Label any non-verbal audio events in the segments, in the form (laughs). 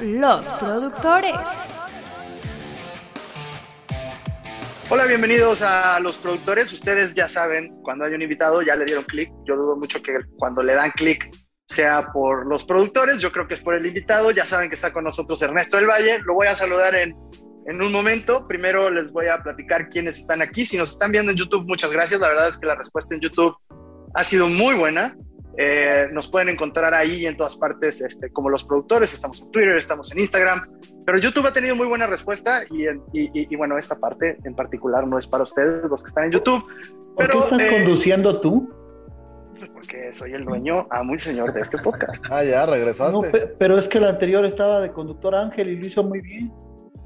Los productores. Hola, bienvenidos a los productores. Ustedes ya saben, cuando hay un invitado ya le dieron clic. Yo dudo mucho que cuando le dan clic sea por los productores. Yo creo que es por el invitado. Ya saben que está con nosotros Ernesto del Valle. Lo voy a saludar en, en un momento. Primero les voy a platicar quiénes están aquí. Si nos están viendo en YouTube, muchas gracias. La verdad es que la respuesta en YouTube ha sido muy buena. Eh, nos pueden encontrar ahí en todas partes, este, como los productores. Estamos en Twitter, estamos en Instagram. Pero YouTube ha tenido muy buena respuesta y, y, y, bueno, esta parte en particular no es para ustedes, los que están en YouTube. Pero, ¿Por qué estás eh, conduciendo tú? Porque soy el dueño, amo y señor de este podcast. Ah, ya, regresaste. No, pero es que el anterior estaba de conductor Ángel y lo hizo muy bien.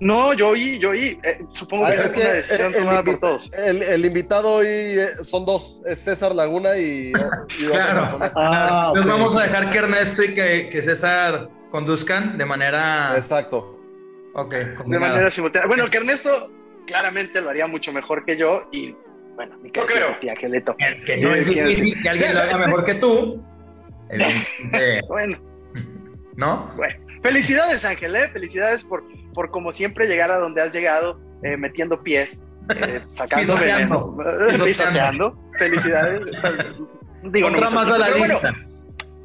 No, yo oí, yo oí. Eh, supongo Ah, que es es que una decisión el, tomada por todos. el- el invitado hoy eh, son dos, es César Laguna y, y otra (laughs) Claro. persona. Ah, Entonces vamos a dejar que Ernesto y que, que César conduzcan de manera... Exacto. Ok, De manera simultánea. Bueno, que Ernesto claramente lo haría mucho mejor que yo y bueno, mi No querido creo. tía. Que- Que no Es es que- difícil que alguien lo haga (laughs) mejor que tú. (laughs) Bueno, ¿No? bueno. Felicidades, Ángel, ¿eh? Felicidades por, por como siempre llegar a donde has llegado, eh, metiendo pies, eh, (laughs) sacando veneno, (laughs) Pisoteando. Felicidades. Digo, no Otra me más a la bueno, lista.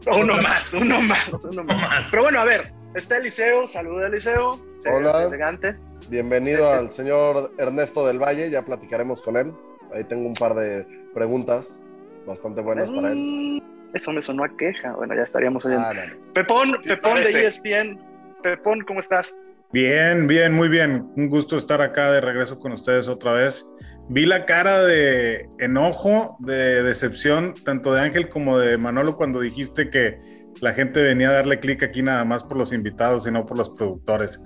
uno más, uno más, uno No más. más. Pero bueno, a ver, está Eliseo, saluda Eliseo. se- Hola. Elegante. Bienvenido (laughs) al señor Ernesto del Valle, ya platicaremos con él. Ahí tengo un par de preguntas bastante buenas para él. Mm, Eso me sonó a queja. Bueno, ya estaríamos oyendo. Ah, no, no. Pepón, ¿Qué Pepón de E? ESPN. Pepón, ¿cómo estás? Bien, bien, muy bien. Un gusto estar acá de regreso con ustedes otra vez. Vi la cara de enojo, de decepción, tanto de Ángel como de Manolo cuando dijiste que la gente venía a darle clic aquí nada más por los invitados y no por los productores.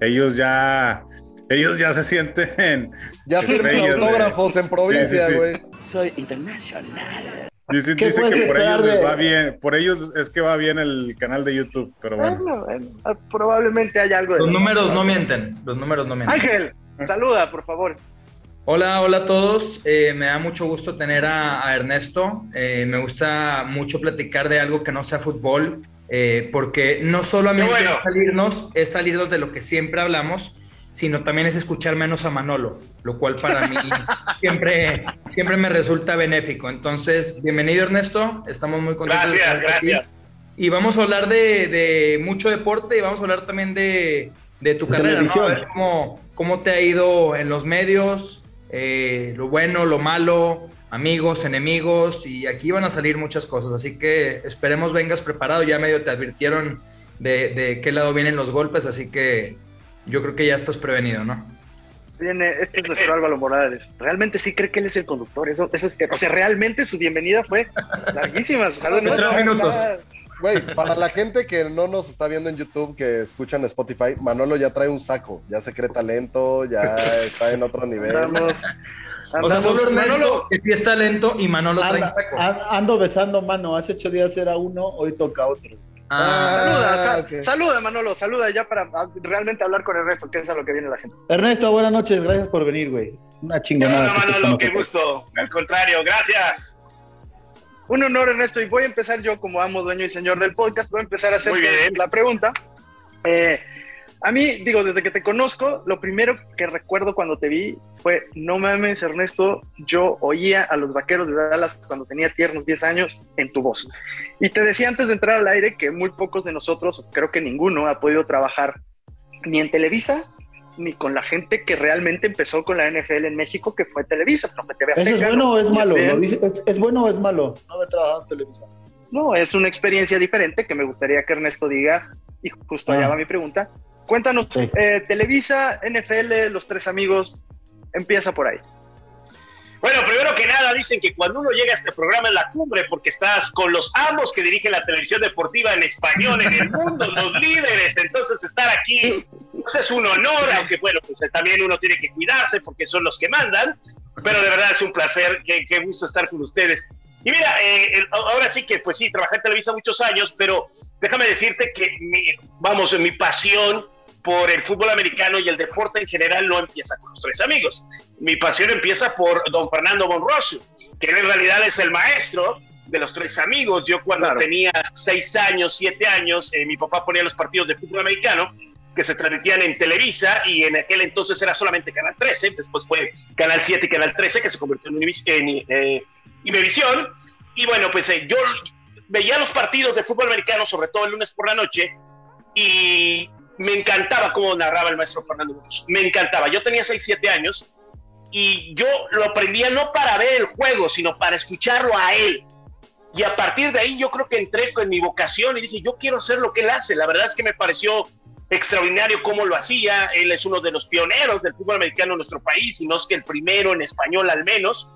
Ellos ya, ellos ya se sienten. Ya firman autógrafos en provincia, Sí, sí, sí. güey. Soy internacional. Dicen, ¿Qué dice que por ellos les de- va bien, por ellos es que va bien el canal de YouTube, pero bueno. Bueno, bueno, ah, probablemente haya algo de. Los números no mienten. Los números no mienten. Ángel, saluda, por favor. Hola, hola a todos. Eh, me da mucho gusto tener a, a Ernesto. Eh, me gusta mucho platicar de algo que no sea fútbol, eh, porque no solamente bueno. es salirnos, es salirnos de lo que siempre hablamos, sino también es escuchar menos a Manolo, lo cual para mí (laughs) siempre, siempre me resulta benéfico. Entonces, bienvenido Ernesto, estamos muy contentos. de Gracias, aquí. gracias. Y vamos a hablar de, de mucho deporte y vamos a hablar también de, de tu De carrera, ¿no? A ver cómo, cómo te ha ido en los medios, eh, lo bueno, lo malo, amigos, enemigos, y aquí van a salir muchas cosas. Así que esperemos vengas preparado. Ya medio te advirtieron de, de qué lado vienen los golpes, así que yo creo que ya estás prevenido, ¿no? Viene, este es nuestro Álvaro Morales. Realmente sí cree que él es el conductor. Eso, eso es, o sea, realmente su bienvenida fue (laughs) larguísima. Saludos. De tres minutos. Güey, para la gente que no nos está viendo en YouTube, que escuchan Spotify, Manolo ya trae un saco, ya se cree talento, ya (laughs) está en otro nivel. Andamos, O sea, andamos- solo Manolo, que sí está lento, y Manolo trae taco. an- ando besando mano. Hace ocho días era uno, hoy toca otro. Ah, saluda, saluda, Manolo, saluda ya para realmente hablar con el resto, que es a lo que viene la gente. Ernesto, buenas noches. Gracias por venir, güey. Una chingonada. Estés Manolo, qué gusto. Al contrario, gracias. Un honor, Ernesto, y voy a empezar yo como amo, dueño y señor del podcast. Voy a empezar a hacer la pregunta. Eh, a mí, digo, desde que te conozco, lo primero que recuerdo cuando te vi fue, no mames, Ernesto, yo oía a los vaqueros de Dallas cuando tenía tiernos 10 años en tu voz. Y te decía antes de entrar al aire que muy pocos de nosotros, creo que ninguno, ha podido trabajar ni en Televisa ni con la gente que realmente empezó con la NFL en México, que fue Televisa, no fue TV ¿Eso es bueno no o es malo? ¿Es, es bueno o es malo no haber trabajado en televisión? No, es una experiencia diferente que me gustaría que Ernesto diga, y justo allá Ah. va mi pregunta. Cuéntanos, Sí. eh, Televisa, NFL, Los Tres Amigos, empieza por ahí. Bueno, primero que nada, dicen que cuando uno llega a este programa es la cumbre porque estás con los amos que dirigen la televisión deportiva en español en el mundo, los líderes. Entonces, estar aquí pues, es un honor, aunque bueno, pues también uno tiene que cuidarse porque son los que mandan. Pero de verdad es un placer, qué, qué gusto estar con ustedes. Y mira, eh, el- ahora sí que, pues sí, trabajé en Televisa muchos años, pero déjame decirte que, mi- vamos, mi pasión por el fútbol americano y el deporte en general no empieza con los tres amigos. Mi pasión empieza por don Fernando Monroso, que en realidad es el maestro de los tres amigos. Yo cuando tenía seis años, siete años, eh, mi papá ponía los partidos de fútbol americano que se transmitían en Televisa y en aquel entonces era solamente Canal 13, después fue Canal 7 y Canal 13 que se convirtió en, en eh, Y bueno, pues eh, yo veía los partidos de fútbol americano, sobre todo el lunes por la noche, y me encantaba cómo narraba el maestro Fernando Burgos. Me encantaba. Yo tenía 6, 7 años y yo lo aprendía no para ver el juego, sino para escucharlo a él. Y a partir de ahí yo creo que entré con mi vocación y dije, yo quiero hacer lo que él hace. La verdad es que me pareció extraordinario cómo lo hacía. Él es uno de los pioneros del fútbol americano en nuestro país, y no es que el primero en español al menos.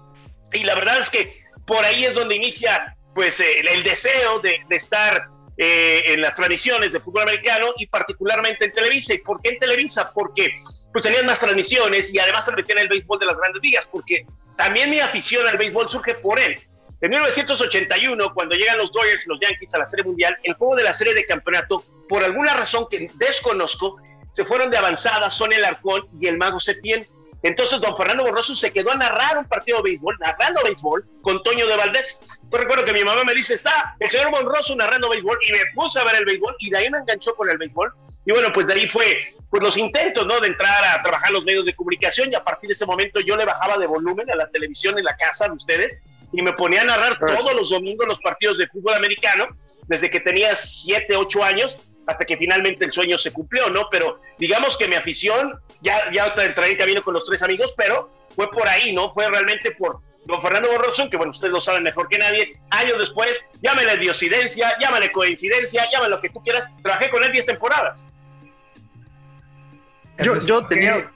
Y la verdad es que por ahí es donde inicia pues el, deseo de, estar eh, en las transmisiones de fútbol americano y particularmente en Televisa. ¿Y por qué en Televisa? Porque pues tenían más transmisiones y además transmitían el béisbol de las grandes ligas, porque también mi afición al béisbol surge por él. En 1981, cuando llegan los Dodgers y los Yankees a la Serie Mundial, el juego de la Serie de Campeonato, por alguna razón que desconozco, se fueron de avanzada Son el Arcón y el Mago Septién. Entonces, don Fernando Borroso se quedó a narrar un partido de béisbol, narrando béisbol con Toño de Valdés. Yo recuerdo que mi mamá me dice, está el señor Borroso narrando béisbol, y me puse a ver el béisbol, y de ahí me enganchó con el béisbol. Y bueno, pues de ahí fue pues los intentos, ¿no? De entrar a trabajar los medios de comunicación, y a partir de ese momento yo le bajaba de volumen a la televisión en la casa de ustedes, y me ponía a narrar todos los domingos los partidos de fútbol americano, desde que tenía 7, 8 años, hasta que finalmente el sueño se cumplió, ¿no? Pero digamos que mi afición, ya, ya entraré en camino con los tres amigos, pero fue por ahí, ¿no? Fue realmente por don Fernando Borroso, que bueno, ustedes lo saben mejor que nadie, años después, llámale diosidencia, llámale coincidencia, llámale lo que tú quieras, trabajé con él 10 temporadas. Yo, yo tenía...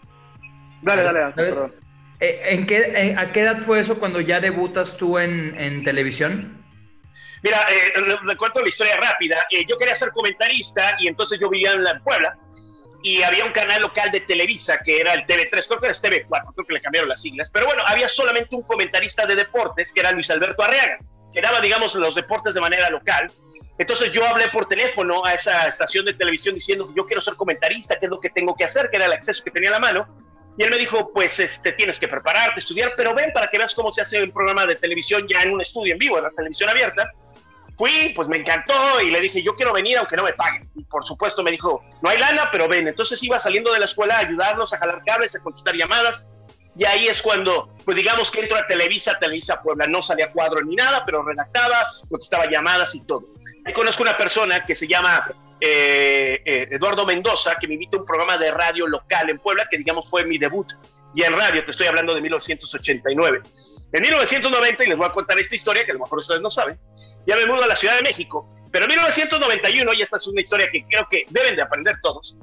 Dale, dale, perdón. Eh, ¿En qué, ¿A qué edad fue eso cuando ya debutas tú en, en televisión? Mira, eh, recuerdo la historia rápida. Eh, yo quería ser comentarista y entonces yo vivía en la Puebla y había un canal local de Televisa que era el TV3, creo que era el TV4, creo que le cambiaron las siglas, pero bueno, había solamente un comentarista de deportes que era Luis Alberto Arreaga, que daba, digamos, los deportes de manera local. Entonces yo hablé por teléfono a esa estación de televisión diciendo, yo quiero ser comentarista, qué es lo que tengo que hacer, que era el acceso que tenía a la mano. Y él me dijo, pues este, tienes que prepararte, estudiar, pero ven para que veas cómo se hace un programa de televisión ya en un estudio en vivo, en la televisión abierta. Fui, pues me encantó y le dije, yo quiero venir aunque no me paguen. Y por supuesto me dijo, no hay lana, pero ven. Entonces iba saliendo de la escuela a ayudarlos a jalar cables, a contestar llamadas. Y ahí es cuando, pues digamos que entro a Televisa, Televisa Puebla, no salía cuadro ni nada, pero redactaba, contestaba llamadas y todo. Ahí conozco una persona que se llama eh, eh, Eduardo Mendoza, que me invita a un programa de radio local en Puebla, que digamos fue mi debut. Y en radio, te estoy hablando de 1989. En 1990, y les voy a contar esta historia que a lo mejor ustedes no saben, ya me mudo a la Ciudad de México, pero en 1991, y esta es una historia que creo que deben de aprender todos,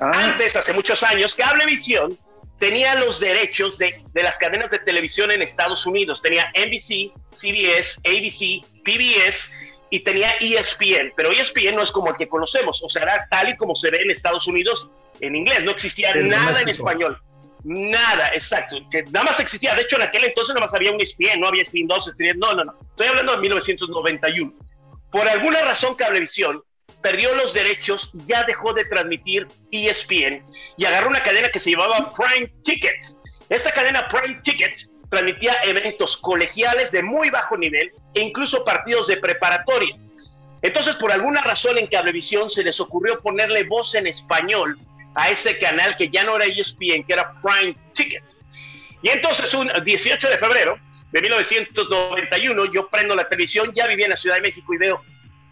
ah. antes, hace muchos años, Cablevisión tenía los derechos de, de, las cadenas de televisión en Estados Unidos. Tenía NBC, CBS, ABC, PBS y tenía ESPN, pero ESPN no es como el que conocemos, o sea, era tal y como se ve en Estados Unidos en inglés, no existía nada en español. Nada, exacto. Que nada más existía. De hecho, en aquel entonces nada más había un ESPN, no había ESPN 2, ESPN. No, no, no. Estoy hablando de 1991. Por alguna razón, Cablevisión perdió los derechos y ya dejó de transmitir ESPN y agarró una cadena que se llamaba Prime Ticket. Esta cadena Prime Ticket transmitía eventos colegiales de muy bajo nivel e incluso partidos de preparatoria. Entonces, por alguna razón en Cablevisión se les ocurrió ponerle voz en español a ese canal que ya no era ESPN, que era Prime Ticket. Y entonces, un 18 de febrero de 1991, yo prendo la televisión, ya vivía en la Ciudad de México y veo,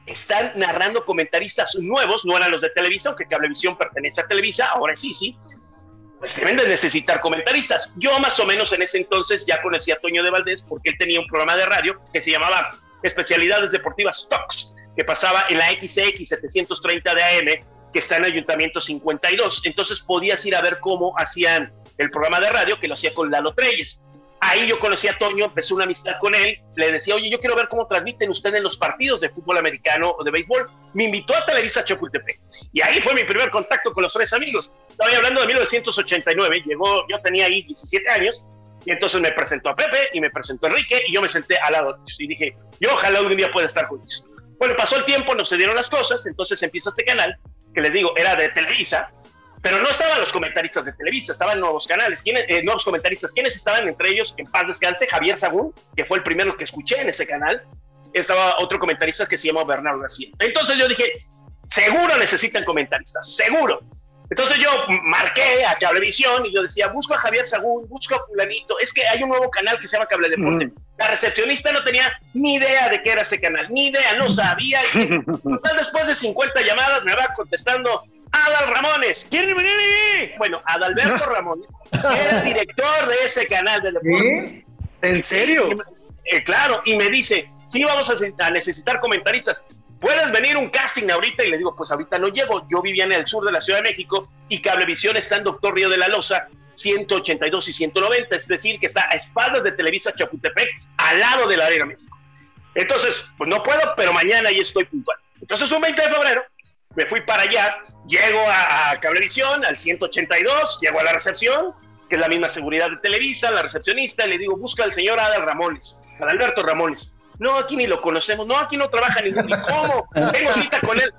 están narrando comentaristas nuevos, no eran los de Televisa, aunque Cablevisión pertenece a Televisa, ahora sí, sí. Pues deben de necesitar comentaristas. Yo más o menos en ese entonces ya conocía a Toño de Valdés porque él tenía un programa de radio que se llamaba Especialidades Deportivas Talks, que pasaba en la XX 730 de AM que está en Ayuntamiento 52. Entonces podías ir a ver cómo hacían el programa de radio, que lo hacía con Lalo Treyes. Ahí yo conocí a Toño, empecé una amistad con él, le decía, oye, yo quiero ver cómo transmiten ustedes los partidos de fútbol americano o de béisbol. Me invitó a Televisa Chapultepec. Y ahí fue mi primer contacto con los tres amigos. Estaba hablando de 1989, llegó, yo tenía ahí 17 años, y entonces me presentó a Pepe y me presentó a Enrique, y yo me senté al lado y dije, yo ojalá algún día pueda estar con ellos. Bueno, pasó el tiempo, no se dieron las cosas, entonces empieza este canal, que les digo, era de Televisa, pero no estaban los comentaristas de Televisa, estaban nuevos canales, ¿Quiénes, eh, nuevos comentaristas. ¿Quiénes estaban entre ellos? En paz descanse, Javier Sagún, que fue el primero que escuché en ese canal. Estaba otro comentarista que se llama Bernardo García. Entonces yo dije, seguro necesitan comentaristas, seguro. Entonces yo marqué a Cablevisión y yo decía, busco a Javier Sagún, busco a fulanito, es que hay un nuevo canal que se llama Cable Deporte. Mm. La recepcionista no tenía ni idea de qué era ese canal, ni idea, no sabía. Y, (laughs) total, después de 50 llamadas me va contestando Adal Ramones. ¿Quieren venir ahí? Bueno, Adalberto (laughs) Ramones era el director de ese canal de deporte. ¿En serio? Eh, claro, y me dice, sí, vamos a necesitar comentaristas. ¿Puedes venir un casting ahorita? Y le digo, pues ahorita no llego. Yo vivía en el sur de la Ciudad de México y Cablevisión está en Doctor Río de la Loza, 182 y 190, es decir, que está a espaldas de Televisa Chapultepec, al lado de la Arena México. Entonces, pues no puedo, pero mañana ya estoy puntual. Entonces, un 20 de febrero, me fui para allá, llego a, a Cablevisión, al 182, llego a la recepción, que es la misma seguridad de Televisa, la recepcionista, y le digo, busca al señor Adal Ramones, al Alberto Ramones. No, aquí ni lo conocemos, no, aquí no trabaja ningún, ¿y (laughs) cómo? Tengo cita con él.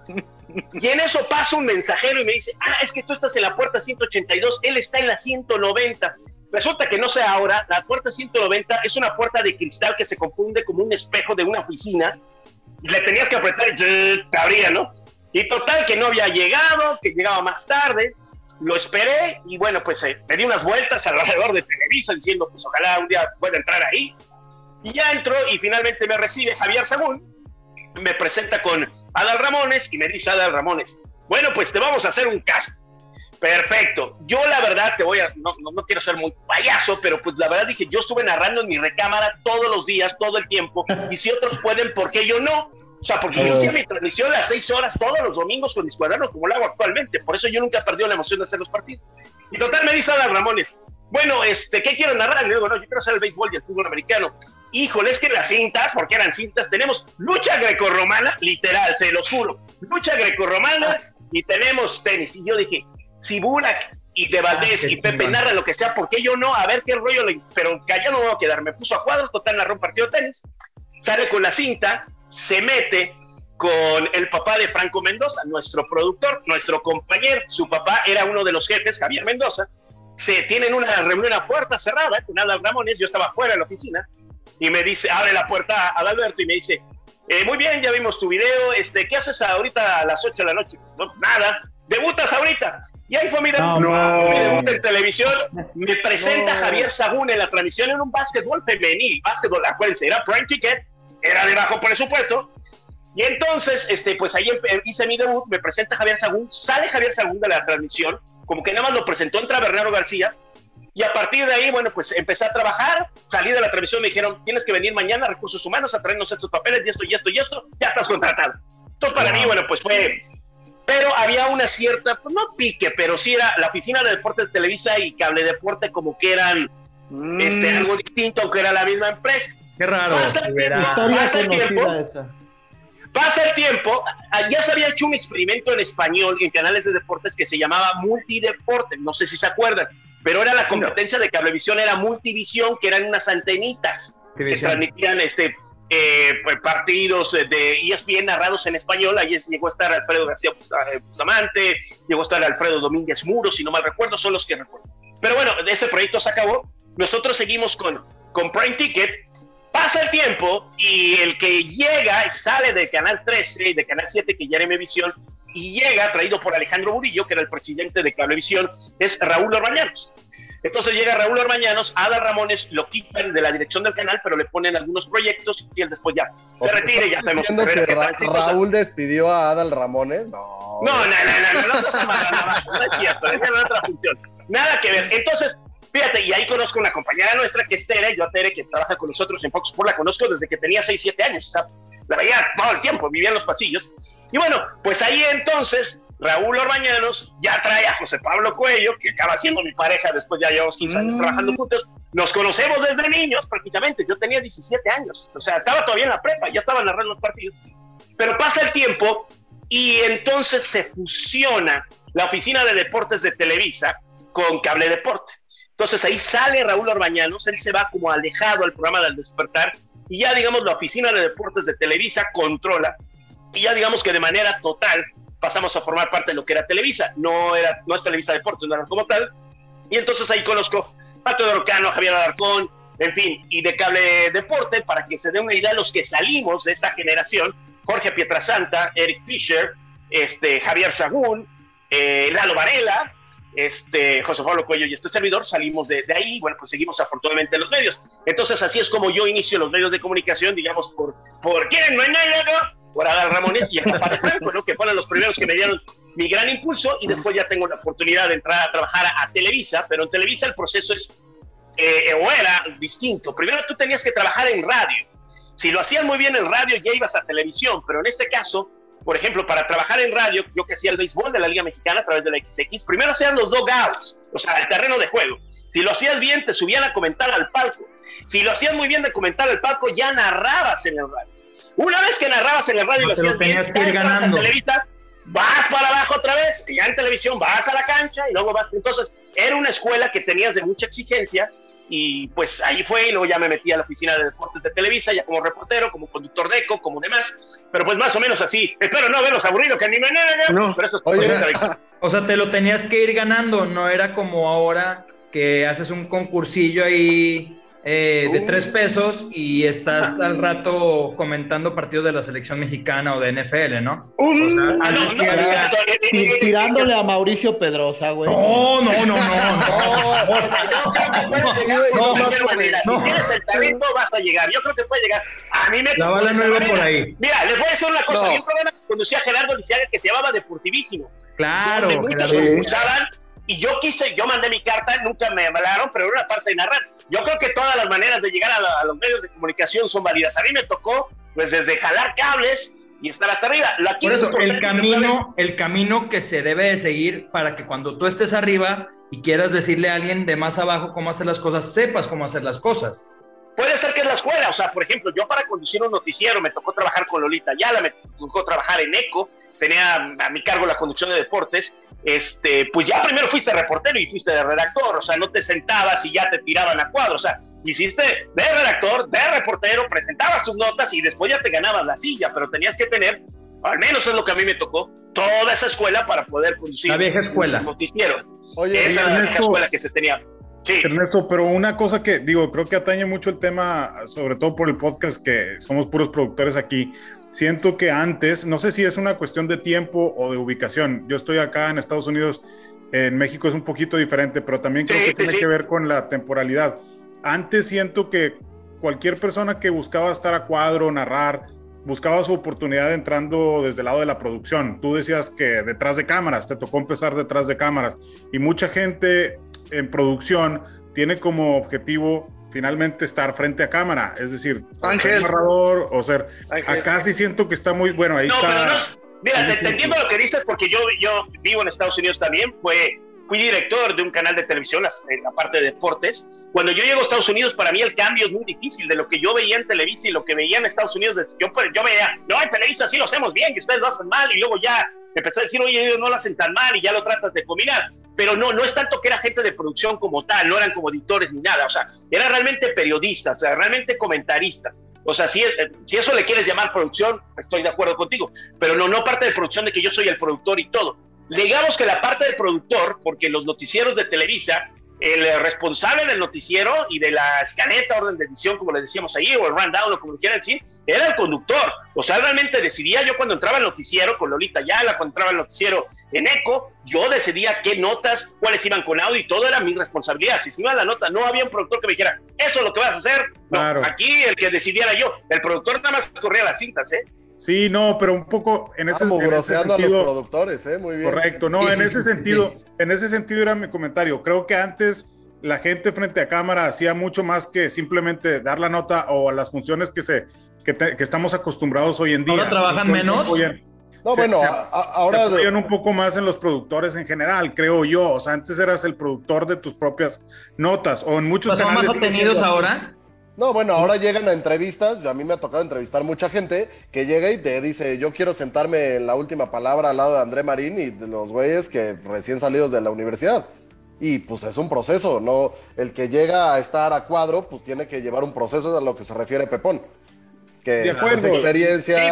Y en eso pasa un mensajero y me dice, ah, es que tú estás en la puerta 182, él está en la 190. Resulta que no sé ahora, la puerta 190 es una puerta de cristal que se confunde como un espejo de una oficina. Y le tenías que apretar y te abría, ¿no? Y total que no había llegado, que llegaba más tarde. Lo esperé y bueno, pues eh, me di unas vueltas alrededor de Televisa diciendo, pues ojalá un día pueda entrar ahí. Y ya entró y finalmente me recibe Javier Sagún, me presenta con Adal Ramones y me dice Adal Ramones, bueno, pues te vamos a hacer un cast. Perfecto. Yo la verdad te voy a, no, no, no quiero ser muy payaso, pero pues la verdad dije, yo estuve narrando en mi recámara todos los días, todo el tiempo, y si otros pueden, ¿por qué yo no? O sea, porque yo hacía mi transmisión las seis horas todos los domingos con mis cuadernos, como lo hago actualmente. Por eso yo nunca he perdido la emoción de hacer los partidos. Y total me dice Adal Ramones, bueno, este, ¿qué quiero narrar? Y le digo, no, yo quiero hacer el béisbol y el fútbol americano. Híjole, es que en la cinta, porque eran cintas, tenemos lucha grecorromana, literal, se los juro, lucha grecorromana y tenemos tenis. Y yo dije, si Burak y De Valdés Ah, y Pepe chingón. narran lo que sea, ¿por qué yo no? A ver qué rollo, le... pero callado no me voy a quedar. Me puso a cuadros, total, narró un partido de tenis, sale con la cinta, se mete con el papá de Franco Mendoza, nuestro productor, nuestro compañero. Su papá era uno de los jefes, Javier Mendoza. Se tienen una reunión a puerta cerrada con Adal Ramones. Yo estaba fuera de la oficina y me dice, abre la puerta a Adalberto y me dice, eh, muy bien, ya vimos tu video. Este, ¿Qué haces ahorita a las 8 de la noche? No, nada. Debutas ahorita. Y ahí fue mi debut. No, mi debut en televisión. Me presenta No. Javier Sagún en la transmisión en un básquetbol femenil. Básquetbol, acuérdense, era prime ticket, era de bajo presupuesto. Y entonces, este, pues ahí hice mi debut, me presenta Javier Sagún, sale Javier Sagún de la transmisión, como que nada más lo presentó, entra Bernardo García, y a partir de ahí, bueno, pues empecé a trabajar, salí de la transmisión, me dijeron, tienes que venir mañana a Recursos Humanos a traernos estos papeles y esto y esto y esto, ya estás contratado. Entonces para mí, bueno, pues fue... Pero había una cierta, pues no pique, pero sí era la oficina de deportes de Televisa y Cable Deporte como que eran Mm. este, algo distinto, aunque era la misma empresa. Qué raro. Pasa el pasa tiempo. esa. Pasa el tiempo, ah, ya se había hecho un experimento en español en canales de deportes que se llamaba Multideporte, no sé si se acuerdan, pero era la competencia de Cablevisión, era Multivisión, que eran unas antenitas que transmitían este, eh, pues, partidos eh, de ESPN narrados en español. Ahí es- llegó a estar Alfredo García eh, Bustamante, llegó a estar Alfredo Domínguez Muro, si no mal recuerdo, son los que recuerdo. Pero bueno, de ese proyecto se acabó. Nosotros seguimos con, con Prime Ticket. Pasa el tiempo y el que llega sale de Canal 13 y de Canal 7, que ya era Visión, y llega traído por Alejandro Murillo, que era el presidente de Cablevisión, es Raúl Orbañanos. Entonces llega Raúl Orbañanos, Ada Ramones lo quitan de la dirección del canal, pero le ponen algunos proyectos y él después ya se retira y ya ¿estás sabemos que Ra-. Raúl despidió a Adal Ramones? No. No, no, no, no, no, no no es cierto, era otra función. Nada que ver. Entonces, fíjate, y ahí conozco una compañera nuestra que es Tere, yo a Tere, que trabaja con nosotros en Fox Sports, la conozco desde que tenía 6, 7 años, o sea, la veía todo el tiempo, vivía en los pasillos. Y bueno, pues ahí entonces Raúl Orbañanos ya trae a José Pablo Cuello, que acaba siendo mi pareja, después ya llevamos 15 años Mm. trabajando juntos. Nos conocemos desde niños prácticamente, yo tenía 17 años, o sea, estaba todavía en la prepa, ya estaba narrando los partidos. Pero pasa el tiempo y entonces se fusiona la oficina de deportes de Televisa con Cable Deporte. Entonces ahí sale Raúl Orbañanos, él se va como alejado al programa del despertar y ya digamos la oficina de deportes de Televisa controla y ya digamos que de manera total pasamos a formar parte de lo que era Televisa. No, era, no es Televisa Deportes, no era como tal. Y entonces ahí conozco Pato de Rocano, Javier Alarcón, en fin, y de Cable Deporte, para que se dé una idea de los que salimos de esa generación, Jorge Pietrasanta, Eric Fisher, este, Javier Sagún, eh, Lalo Varela, este, José Pablo Cuello y este servidor, salimos de, ahí, bueno, pues seguimos afortunadamente en los medios. Entonces, así es como yo inicio los medios de comunicación, digamos, por, por ¿quieren no por Adal Ramones y el papá Franco. Que fueron los primeros que me dieron mi gran impulso y después ya tengo la oportunidad de entrar a trabajar a, a Televisa, pero en Televisa el proceso es, eh, era distinto. Primero tú tenías que trabajar en radio. Si lo hacías muy bien en radio, ya ibas a televisión, pero en este caso por ejemplo, para trabajar en radio, yo que hacía el béisbol de la Liga Mexicana a través de la XX, primero hacían los dogouts, o sea, el terreno de juego. Si lo hacías bien, te subían a comentar al palco. Si lo hacías muy bien de comentar al palco, ya narrabas en el radio. Una vez que narrabas en el radio y lo hacías bien, vas a televista, vas para abajo otra vez, y ya en televisión vas a la cancha y luego vas. Entonces, era una escuela que tenías de mucha exigencia y pues ahí fue y luego ya me metí a la oficina de deportes de Televisa, ya como reportero, como conductor de eco, como demás, pero pues más o menos así. Espero no verlos aburridos, que ni me no, pero eso es Oye, (laughs) o sea, te lo tenías que ir ganando, no era como ahora que haces un concursillo ahí eh, de tres pesos y estás al rato comentando partidos de la selección mexicana o de NFL, ¿no? tirándole a Mauricio Pedrosa, güey. No, no, no, no. Si tienes el talento, vas a llegar. Yo creo que puede llegar. A mí me La bala no iba por ahí. Mira, les voy a decir una cosa. Había un programa que conducía Gerardo Lisiaga que se llamaba Deportivísimo. Claro. Donde muchos y yo quise, yo mandé mi carta, nunca me hablaron, pero era una parte de narrar yo creo que todas las maneras de llegar a, los medios de comunicación son válidas. A mí me tocó, pues, desde jalar cables y estar hasta arriba. Por eso, el camino, el camino que se debe de seguir para que cuando tú estés arriba y quieras decirle a alguien de más abajo cómo hacer las cosas, sepas cómo hacer las cosas. Puede ser que es la escuela, o sea, por ejemplo, yo para conducir un noticiero me tocó trabajar con Lolita Yala, me tocó trabajar en ECO, tenía a mi cargo la conducción de deportes, este, pues ya primero fuiste reportero y fuiste de redactor, o sea, no te sentabas y ya te tiraban a cuadro, o sea, hiciste de redactor, de reportero, presentabas tus notas y después ya te ganabas la silla, pero tenías que tener, al menos es lo que a mí me tocó, toda esa escuela para poder conducir. La vieja escuela. noticiero. Oye, esa era la vieja escuela que se tenía. Sí. Ernesto, pero una cosa que digo, creo que atañe mucho el tema, sobre todo por el podcast, que somos puros productores aquí. Siento que antes, no sé si es una cuestión de tiempo o de ubicación. Yo estoy acá en Estados Unidos, en México es un poquito diferente, pero también creo que tiene que ver con la temporalidad. Antes siento que cualquier persona que buscaba estar a cuadro, narrar, buscaba su oportunidad entrando desde el lado de la producción. Tú decías que detrás de cámaras, te tocó empezar detrás de cámaras. Y mucha gente en producción tiene como objetivo finalmente estar frente a cámara, es decir, ser narrador o ser. Acá sí siento que está muy bueno. Ahí no, está. Pero no, mira, te, te, entiendo lo que dices porque yo, yo vivo en Estados Unidos también. Fue, fui director de un canal de televisión en la parte de deportes. Cuando yo llego a Estados Unidos, para mí el cambio es muy difícil de lo que yo veía en Televisa y lo que veía en Estados Unidos. Yo, yo veía, no, en Televisa sí lo hacemos bien y ustedes lo hacen mal y luego ya empezó a decir, oye, ellos no lo hacen tan mal y ya lo tratas de combinar. Pero no, no es tanto que era gente de producción como tal, no eran como editores ni nada, o sea, eran realmente periodistas, o sea, realmente comentaristas. O sea, si, si eso le quieres llamar producción, estoy de acuerdo contigo, pero no, no parte de producción de que yo soy el productor y todo. Digamos que la parte del productor, porque los noticieros de Televisa el responsable del noticiero y de la escaleta, orden de edición, como le decíamos ahí, o el rundown, o como quieran decir, era el conductor. O sea, realmente decidía yo cuando entraba el noticiero con Lolita Yala, cuando entraba el noticiero en ECO, yo decidía qué notas, cuáles iban con audio y todo era mi responsabilidad. Si se iba la nota, no había un productor que me dijera, eso es lo que vas a hacer. No, aquí el que decidiera yo. El productor nada más corría las cintas, ¿eh? Sí, no, pero un poco en ese, en ese sentido. a los productores, ¿eh? Muy bien. Correcto, no, en ese sentido, en ese sentido era mi comentario. Creo que antes la gente frente a cámara hacía mucho más que simplemente dar la nota o las funciones que se que, estamos acostumbrados hoy en día. ¿Ahora trabajan menos? no, bueno, ahora se un poco más en los productores en general, creo yo. O sea, antes eras el productor de tus propias notas o en muchos ¿Son más obtenidos ahora? No, bueno, ahora llegan a entrevistas, a mí me ha tocado entrevistar mucha gente que llega y te dice, yo quiero sentarme en la última palabra al lado de André Marín y de los güeyes que recién salidos de la universidad. Y pues es un proceso, ¿no? El que llega a estar a cuadro, pues tiene que llevar un proceso a lo que se refiere Pepón. Que de acuerdo. experiencia, sí,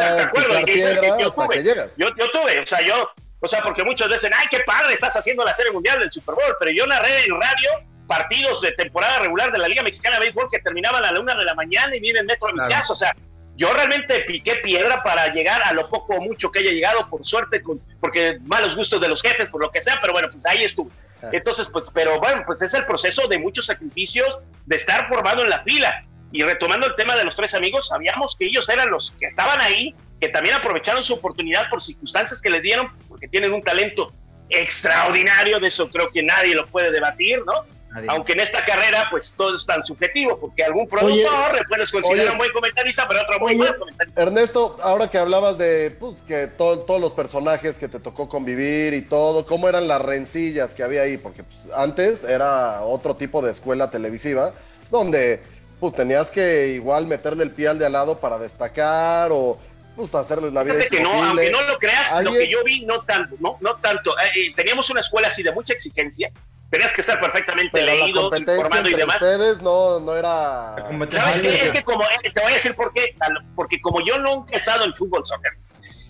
piedra hasta que llegas. Yo, yo tuve, o sea, yo O sea, porque muchos dicen, ay, qué padre, estás haciendo la serie mundial del Super Bowl, pero yo narré en radio partidos de temporada regular de la Liga Mexicana de Béisbol que terminaban a la una de la mañana y viene el metro a mi casa. O sea, yo realmente piqué piedra para llegar a lo poco o mucho que haya llegado, por suerte, con, porque malos gustos de los jefes, por lo que sea, pero bueno, pues ahí estuve. Entonces, pues, pero bueno, pues es el proceso de muchos sacrificios de estar formado en la fila. Y retomando el tema de los tres amigos, sabíamos que ellos eran los que estaban ahí, que también aprovecharon su oportunidad por circunstancias que les dieron, porque tienen un talento extraordinario, de eso creo que nadie lo puede debatir, ¿no? Nadie. Aunque en esta carrera, pues todo es tan subjetivo, porque algún productor le puedes considerar oye. un buen comentarista, pero otro muy Oye. mal comentarista. Ernesto, ahora que hablabas de pues, que to- todos los personajes que te tocó convivir y todo, ¿cómo eran las rencillas que había ahí? Porque pues, antes era otro tipo de escuela televisiva, donde pues tenías que igual meterle el pie al de al lado para destacar o pues hacerles la vida Fíjate que no, aunque no lo creas, lo que yo vi no tanto, no, no tanto. Eh, eh, teníamos una escuela así de mucha exigencia, tenías que estar perfectamente Pero leído, informado y demás. ustedes no, no era... ¿Sabes qué? Es que como, eh, te voy a decir por qué, porque como yo nunca he estado en fútbol soccer,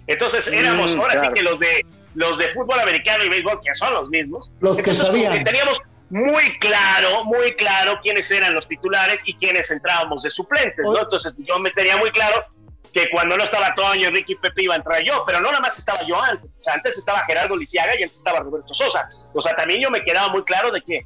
entonces éramos Mm, ahora claro. sí que los de los de fútbol americano y béisbol, que son los mismos, Los que entonces sabían. que teníamos muy claro, muy claro quiénes eran los titulares y quiénes entrábamos de suplentes, ¿no? Entonces yo me tenía muy claro que cuando no estaba Toño, Ricky Pepe iba a entrar yo, pero no nada más estaba yo antes, o sea, antes estaba Gerardo Lisiaga y antes estaba Roberto Sosa, o sea, también yo me quedaba muy claro de que,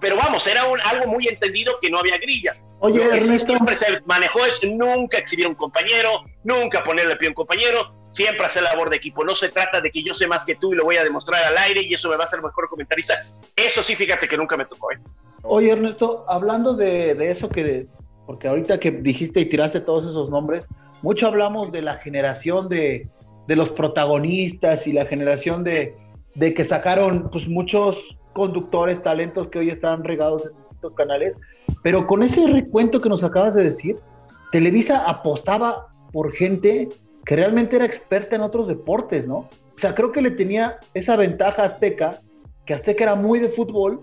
pero vamos, era un, algo muy entendido que no había grillas. Oye, Lo que sí Ernesto. siempre se manejó es nunca exhibir a un compañero, nunca ponerle pie a un compañero, siempre hacer labor de equipo. No se trata de que yo sé más que tú y lo voy a demostrar al aire y eso me va a hacer mejor comentarista. Eso sí, fíjate que nunca me tocó. ¿eh? Oye, Ernesto, hablando de, de eso que, de- porque ahorita que dijiste y tiraste todos esos nombres, mucho hablamos de la generación de, de los protagonistas y la generación de, de que sacaron pues muchos conductores, talentos que hoy están regados en distintos canales, pero con ese recuento que nos acabas de decir, Televisa apostaba por gente que realmente era experta en otros deportes, ¿no? O sea, creo que le tenía esa ventaja Azteca, que Azteca era muy de fútbol,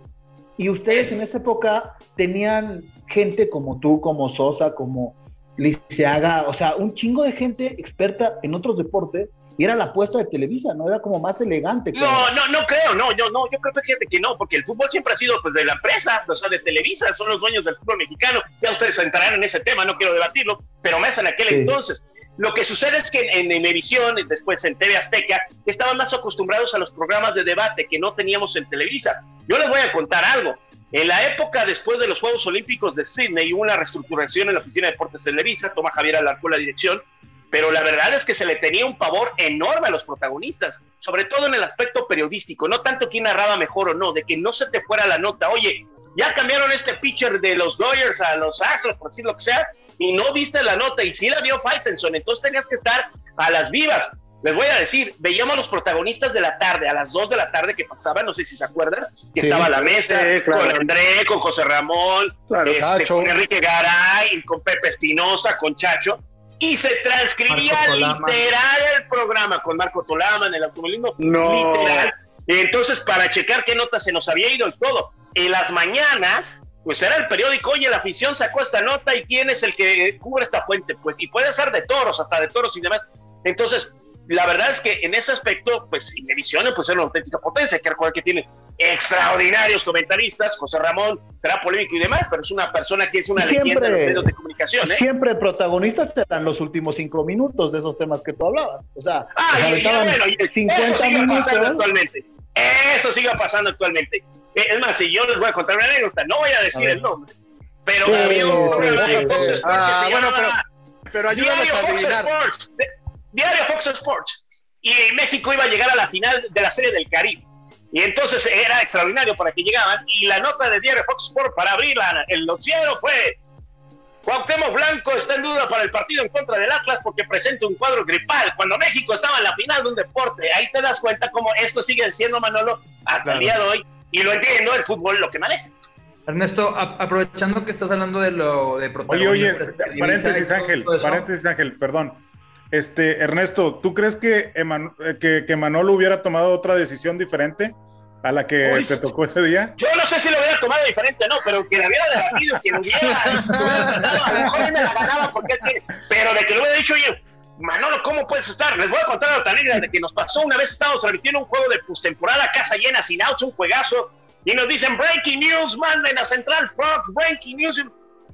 y ustedes en esa época tenían gente como tú, como Sosa, como Liceaga, o sea, un chingo de gente experta en otros deportes, y era la apuesta de Televisa, ¿no? Era como más elegante. No, no, no creo, no, yo no, yo creo que fíjate que no, porque el fútbol siempre ha sido pues de la empresa, o sea, de Televisa, son los dueños del fútbol mexicano. Ya ustedes entrarán en ese tema, no quiero debatirlo, pero más en aquel Sí. entonces. Lo que sucede es que en, Emevisión, después en TV Azteca, estaban más acostumbrados a los programas de debate que no teníamos en Televisa. Yo les voy a contar algo. En la época después de los Juegos Olímpicos de Sydney hubo una reestructuración en la oficina de deportes de Televisa, toma Javier Alarcón la dirección, pero la verdad es que se le tenía un pavor enorme a los protagonistas, sobre todo en el aspecto periodístico, no tanto quién narraba mejor o no, de que no se te fuera la nota, oye, ya cambiaron este pitcher de los Dodgers a los Astros, por decir lo que sea, y no viste la nota, y sí la vio Faitelson, entonces tenías que estar a las vivas. Les voy a decir, veíamos a los protagonistas de la tarde, a las 2 de la tarde que pasaban, no sé si se acuerdan, que Sí. estaba a la mesa Sí, claro. con André, con José Ramón, Claro, este, con Enrique Garay, con Pepe Espinosa, con Chacho, y se transcribía literal el programa con Marco Tolama en el automovilismo. No. Literal. Y entonces, para checar qué nota se nos había ido y todo. En las mañanas, pues era el periódico, oye, la afición sacó esta nota y quién es el que cubre esta fuente. Pues, y puede ser de toros, hasta de toros y demás. Entonces, la verdad es que en ese aspecto, pues Inevisión pues era una auténtica potencia, hay que recordar que tiene extraordinarios comentaristas, José Ramón será polémico y demás, pero es una persona que es una Siempre- leyenda de los medios de comunicación, ¿eh? Siempre protagonistas eran los últimos cinco minutos de esos temas que tú hablabas. O sea, Ah, y- bueno, y eso 50 sigue pasando minutos. actualmente. Eso sigue pasando actualmente. Eh, Es más, si yo les voy a contar una anécdota, no voy a decir A el nombre, pero Sí, había un sí, programa sí, sí. Sports Ah, que se bueno, llamaba Pero ayúdanos Diario a adivinar. Sports. Diario Fox Sports. Y México iba a llegar a la final de la Serie del Caribe. Y entonces era extraordinario para que llegaban. Y la nota de Diario Fox Sports para abrir la- el noticiero fue: Cuauhtémoc Blanco está en duda para el partido en contra del Atlas porque presenta un cuadro gripal. Cuando México estaba en la final de un deporte, ahí te das cuenta cómo esto sigue siendo Manolo hasta el día de hoy. Y lo entiendo, el fútbol lo que maneja. Ernesto, aprovechando que estás hablando de lo de Oye, oye, paréntesis Ángel, paréntesis Ángel, perdón. Este, Ernesto, ¿tú crees que, Eman- eh, que, que Manolo hubiera tomado otra decisión diferente a la que Uy. te tocó ese día? Yo no sé si lo hubiera tomado diferente o no, pero que la hubiera debatido, que lo hubiera, (laughs) lo hubiera tratado, a lo mejor él me la ganaba porque él tiene, pero de que le hubiera dicho, oye, Manolo, ¿cómo puedes estar? Les voy a contar otra anécdota de que nos pasó una vez, estábamos transmitiendo un juego de postemporada, casa llena, sin outs, un juegazo, y nos dicen breaking news, manden a Central Fox, breaking news.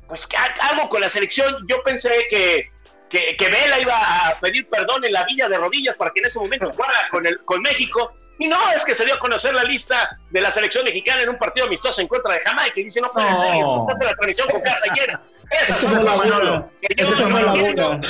Pues algo con la selección, yo pensé que, que, que, Vela iba a pedir perdón en la villa de rodillas para que en ese momento jugara con, el, con México, y no, es que se dio a conocer la lista de la selección mexicana en un partido amistoso en contra de Jamaica, y dice, no puede ser, y la transmisión con casa llena. Esas son cosas que yo no entiendo.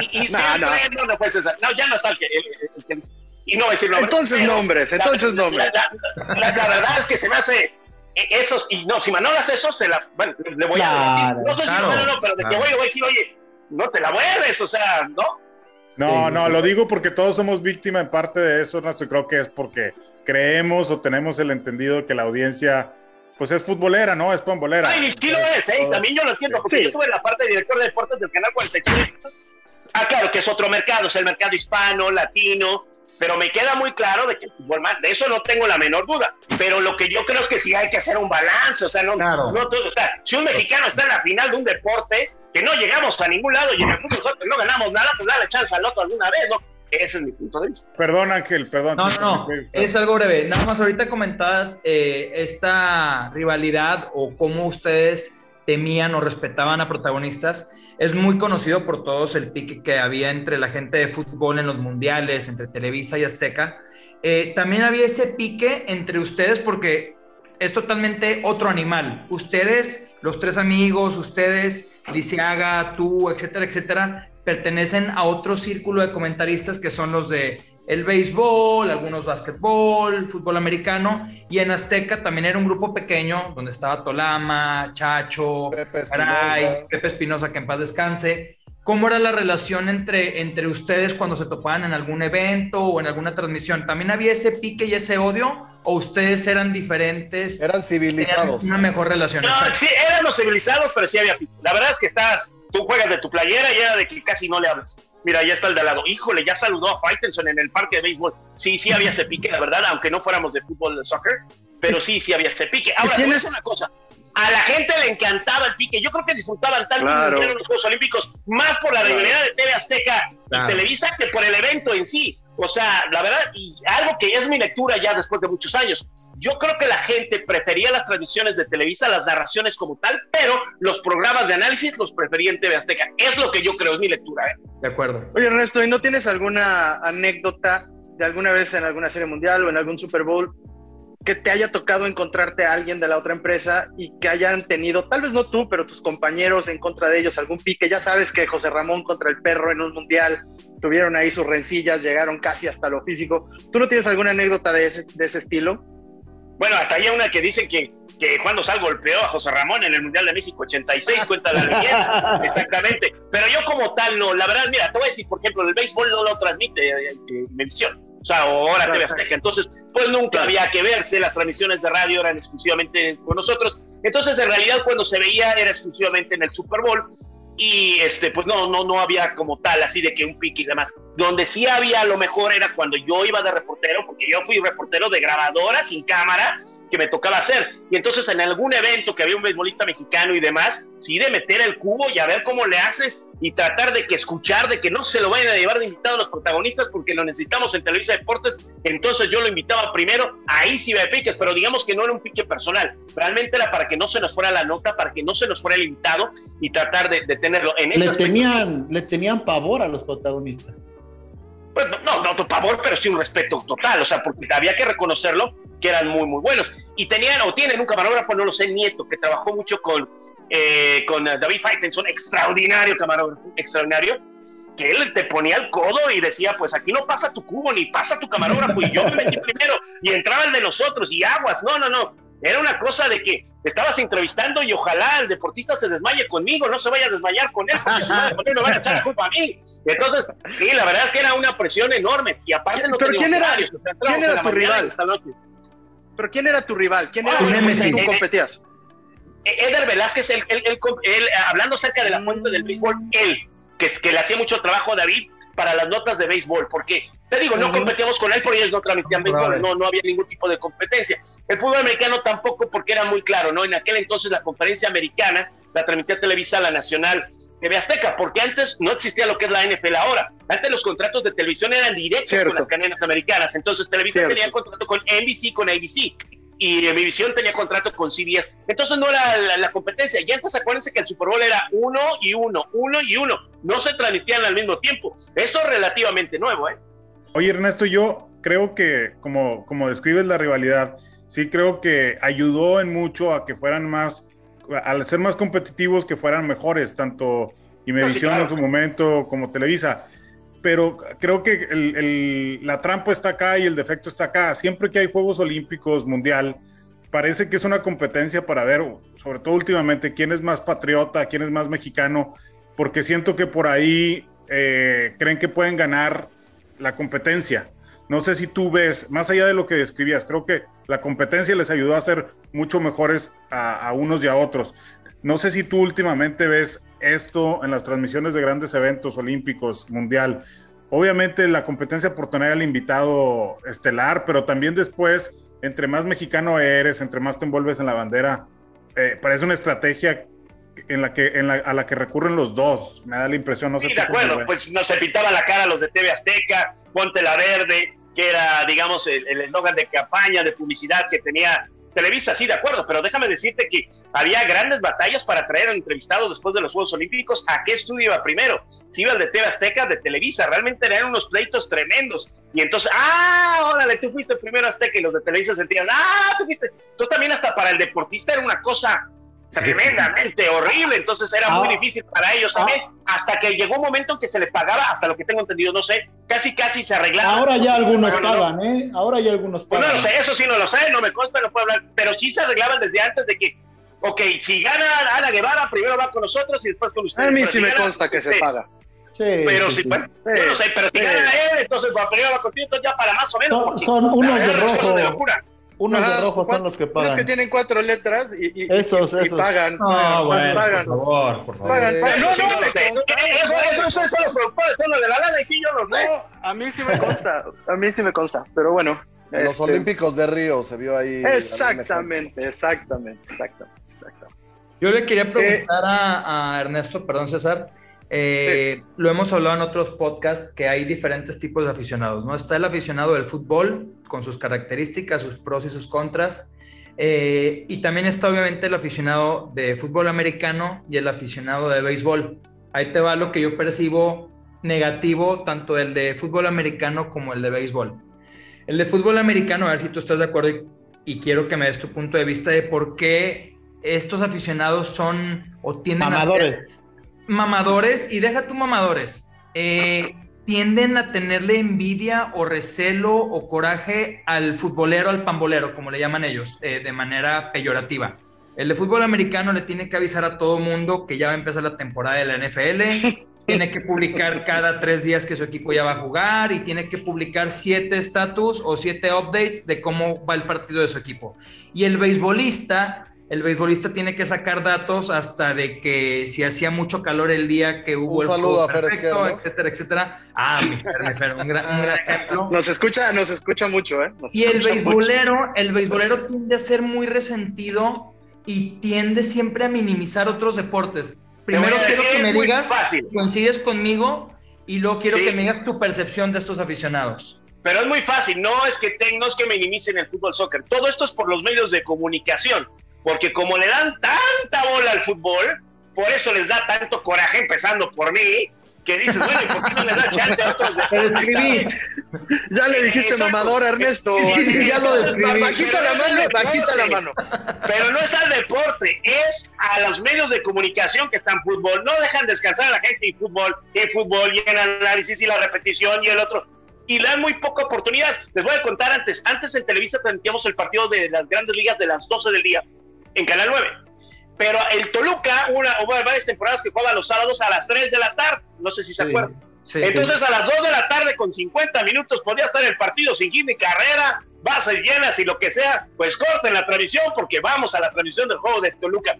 Y, y no, no. no, no, pues, no, ya no sale el, el, el, y no voy a decir nombres. Entonces pero nombres, la, entonces la, nombres. La, la, verdad es que se me hace esos, y no, si Manolo hace eso, se la, bueno, le voy a decir, no sé si claro, no, no, pero de claro. que voy, le voy a decir, oye, no te la vuelves, o sea, ¿no? No, no, lo digo porque todos somos víctima en parte de eso, Ernesto, y creo que es porque creemos o tenemos el entendido que la audiencia pues es futbolera, ¿no? Es pambolera. Ay, sí lo es, ¿eh? También yo lo entiendo, porque sí. yo estuve en la parte de director de deportes del canal 43. Ah, claro, que es otro mercado, es el mercado hispano, latino, pero me queda muy claro de que el fútbol más, de eso no tengo la menor duda. Pero lo que yo creo es que sí hay que hacer un balance, o sea, no, claro. no todo, o sea, si un mexicano está en la final de un deporte, que no llegamos a ningún lado y en el fútbol nosotros no ganamos nada, pues dale chance al otro alguna vez, ¿no? Ese es mi punto de vista. Perdón, Ángel, perdón. No, no, no. es algo breve. Nada más ahorita comentabas eh, esta rivalidad o cómo ustedes temían o respetaban a protagonistas. Es muy conocido por todos el pique que había entre la gente de fútbol en los mundiales, entre Televisa y Azteca. Eh, también había ese pique entre ustedes porque es totalmente otro animal. Ustedes, los tres amigos, ustedes, Lisiaga, tú, etcétera, etcétera, pertenecen a otro círculo de comentaristas que son los de el béisbol, algunos básquetbol, fútbol americano, y en Azteca también era un grupo pequeño donde estaba Tolama, Chacho, Pepe Caray, Pepe Espinosa, que en paz descanse. ¿Cómo era la relación entre, entre ustedes cuando se topaban en algún evento o en alguna transmisión? ¿También había ese pique y ese odio? ¿O ustedes eran diferentes? Eran civilizados. Una mejor relación. No, sí, éramos civilizados, pero sí había pique. La verdad es que estás, tú juegas de tu playera y era de que casi no le hablas. Mira, ya está el de al lado. Híjole, ya saludó a Faitelson en el parque de béisbol. Sí, sí había ese pique, la verdad, aunque no fuéramos de fútbol de soccer, pero sí, sí había ese pique. Ahora, ¿tienes una cosa? A la gente le encantaba el pique. Yo creo que disfrutaban tanto claro. en los Juegos Olímpicos, más por la rivalidad de TV Azteca claro. y Televisa que por el evento en sí. O sea, la verdad, y algo que es mi lectura ya después de muchos años. Yo creo que la gente prefería las transmisiones de Televisa, las narraciones como tal, pero los programas de análisis los prefería en TV Azteca. Es lo que yo creo, es mi lectura. ¿eh? De acuerdo. Oye, Ernesto, ¿y no tienes alguna anécdota de alguna vez en alguna serie mundial o en algún Super Bowl que te haya tocado encontrarte a alguien de la otra empresa y que hayan tenido, tal vez no tú, pero tus compañeros en contra de ellos, algún pique? Ya sabes que José Ramón contra el perro en un mundial tuvieron ahí sus rencillas, llegaron casi hasta lo físico. ¿Tú no tienes alguna anécdota de ese, de ese estilo? Bueno, hasta hay una que dicen que, que Juan Dosal golpeó a José Ramón en el Mundial de México 86, cuenta la leyenda, (laughs) exactamente. Pero yo como tal no, la verdad, mira, te voy a decir, por ejemplo, el béisbol no lo transmite eh, eh, mención, o sea, o ahora TV Azteca, entonces, pues nunca había que verse, las transmisiones de radio eran exclusivamente con nosotros, entonces en realidad cuando se veía era exclusivamente en el Super Bowl, y este pues no no no había como tal así de que un pique y demás. Donde sí había a lo mejor era cuando yo iba de reportero porque yo fui reportero de grabadora sin cámara que me tocaba hacer. Y entonces en algún evento que había un beisbolista mexicano y demás sí de meter el cubo y a ver cómo le haces y tratar de que escuchar de que no se lo vayan a llevar de invitado a los protagonistas porque lo necesitamos en Televisa Deportes entonces yo lo invitaba primero. Ahí sí me piques pero digamos que no era un pique personal. Realmente era para que no se nos fuera la nota para que no se nos fuera el invitado y tratar de, de tenerlo. En le, tenían, le tenían pavor a los protagonistas. Pues no, no, no pavor, pero sí un respeto total, o sea, porque había que reconocerlo que eran muy, muy buenos. Y tenían o tienen un camarógrafo, no lo sé, Nieto, que trabajó mucho con, eh, con David Faitelson, extraordinario camarógrafo, extraordinario, que él te ponía el codo y decía, pues aquí no pasa tu cubo, ni pasa tu camarógrafo, y yo me metí (laughs) primero, y entraba el de nosotros, y aguas, no, no, no, era una cosa de que estabas entrevistando y ojalá el deportista se desmaye conmigo, no se vaya a desmayar con él, porque si no, me van a echar la culpa a mí. Entonces, sí, la verdad es que era una presión enorme. Y aparte no ¿Pero quién era, ¿quién era tu rival? ¿Pero quién era tu rival? ¿Quién era el que tú competías? Eder Velázquez, él, él, él, hablando acerca de la fuente del béisbol, él, que, que le hacía mucho trabajo a David para las notas de béisbol, porque te digo, no competíamos con él porque ellos no transmitían béisbol, no, no había ningún tipo de competencia. El fútbol americano tampoco porque era muy claro, ¿no? En aquel entonces la conferencia americana la transmitía Televisa, la nacional TV Azteca, porque antes no existía lo que es la NFL ahora. Antes los contratos de televisión eran directos Cierto. con las cadenas americanas. Entonces Televisa Cierto. tenía contrato con NBC, con ABC. Y Univision tenía contrato con CBS. Entonces no era la, la competencia. Y antes acuérdense que el Super Bowl era uno y uno, uno y uno. No se transmitían al mismo tiempo. Esto es relativamente nuevo, ¿eh? Oye, Ernesto, yo creo que, como, como describes la rivalidad, sí creo que ayudó en mucho a que fueran más, al ser más competitivos, que fueran mejores, tanto Imevisión claro. en su momento como Televisa. Pero creo que el- el- la trampa está acá y el defecto está acá. Siempre que hay Juegos Olímpicos Mundial, parece que es una competencia para ver, sobre todo últimamente, quién es más patriota, quién es más mexicano, porque siento que por ahí eh, creen que pueden ganar la competencia. No sé si tú ves, más allá de lo que describías, creo que la competencia les ayudó a ser mucho mejores a, unos y a otros. No sé si tú últimamente ves esto en las transmisiones de grandes eventos olímpicos, mundial. Obviamente la competencia por tener al invitado estelar, pero también después, entre más mexicano eres, entre más te envuelves en la bandera, eh, parece una estrategia en la que, en la- a la que recurren los dos. Me da la impresión, no sé. Sí, de acuerdo, pues no se pintaba la cara los de TV Azteca, Ponte la Verde, que era, digamos, el el eslogan de campaña, de publicidad que tenía Televisa, sí, de acuerdo, pero déjame decirte que había grandes batallas para traer al entrevistado después de los Juegos Olímpicos. ¿A qué estudio iba primero? Si iba el de TV Azteca, de Televisa, realmente eran unos pleitos tremendos. Y entonces, ah, órale, tú fuiste primero Azteca y los de Televisa sentían, ah, tú fuiste. Entonces también hasta para el deportista era una cosa tremendamente horrible, entonces era muy Ah. difícil para ellos también, hasta que llegó un momento en que se le pagaba, hasta lo que tengo entendido, no sé, casi casi se arreglaba. Ahora ya algunos no, pagan, ¿eh? Ahora ya algunos Pues pagan. no lo sé, eso sí no lo sé, no me consta, no puedo hablar, pero sí se arreglaban desde antes de que, ok, si gana Ana Guevara, primero va con nosotros y después con ustedes. A mí Pero sí si me gana, consta que se sí, paga. Sí, Pero sí, si, sí. bueno, yo no sé, pero si Sí. gana él, entonces va primero va contigo, entonces ya para más o menos. Son- son unos de rojo. de locura. Unos Ajá, de rojo ¿cuál- son los que pagan. que tienen cuatro letras y, y- y- Esos, y esos. pagan. No, bueno, pagan. por favor, por favor. Pagan, Eh, pagan. No, no, yo me lo sé. consta, Eso, eso, ustedes son los productores, son los de la lana, sí, yo lo sé. No, a mí sí me consta, a mí sí me consta, pero bueno. En los este, Olímpicos de Río se vio ahí. Exactamente, exactamente, exactamente, exactamente. Yo le quería preguntar a, a Ernesto, perdón César, eh, lo hemos hablado en otros podcasts, que hay diferentes tipos de aficionados, ¿no? Está el aficionado del fútbol, con sus características, sus pros y sus contras, eh, y también está obviamente el aficionado de fútbol americano y el aficionado de béisbol. Ahí te va lo que yo percibo negativo, tanto el de fútbol americano como el de béisbol. El de fútbol americano, a ver si tú estás de acuerdo y, y quiero que me des tu punto de vista de por qué estos aficionados son o tienden a Mamadores. ser mamadores y deja tú mamadores. eh, tienden a tenerle envidia o recelo o coraje al futbolero, al pambolero, como le llaman ellos, eh, de manera peyorativa. El de fútbol americano le tiene que avisar a todo mundo que ya va a empezar la temporada de la NFL, (laughs) tiene que publicar cada tres días que su equipo ya va a jugar y tiene que publicar siete estatus o siete updates de cómo va el partido de su equipo. Y el beisbolista, el beisbolista tiene que sacar datos hasta de que si hacía mucho calor el día que hubo Un el saludo juego a Fer perfecto, Esquer, ¿no? etcétera, etcétera. Ah, mi Fer, mi Fer, un gran, un gran ejemplo. (laughs) Nos escucha, nos escucha mucho, ¿eh? Nos Y el mucho. beisbolero, el beisbolero tiende a ser muy resentido y tiende siempre a minimizar otros deportes. Primero a quiero que me digas, fácil. coincides conmigo y luego quiero Sí. que me digas tu percepción de estos aficionados. Pero es muy fácil, no es que te- no es que minimicen el fútbol soccer. Todo esto es por los medios de comunicación, porque como le dan tanta bola al fútbol, por eso les da tanto coraje, empezando por mí, que dices, bueno, ¿y por qué no les da chance a otros describí. Ya le dijiste Exacto. mamador a Ernesto. (laughs) Ya lo describí. Bajita la mano, bajita la mano. Pero no es al deporte, es a los medios de comunicación que están fútbol. No dejan descansar a la gente en fútbol, en fútbol y en análisis y la repetición y el otro. Y le dan muy poca oportunidad. Les voy a contar antes. Antes en Televisa transmitíamos el partido de las grandes ligas de las 12 del día en Canal 9. Pero el Toluca, una o varias temporadas que jugaba los sábados a las 3 de la tarde. No sé si se Sí, acuerdan. sí. Entonces a las 2 de la tarde con 50 minutos podía estar el partido sin ni carrera, bases llenas y lo que sea, pues corten la transmisión porque vamos a la transmisión del juego de Toluca.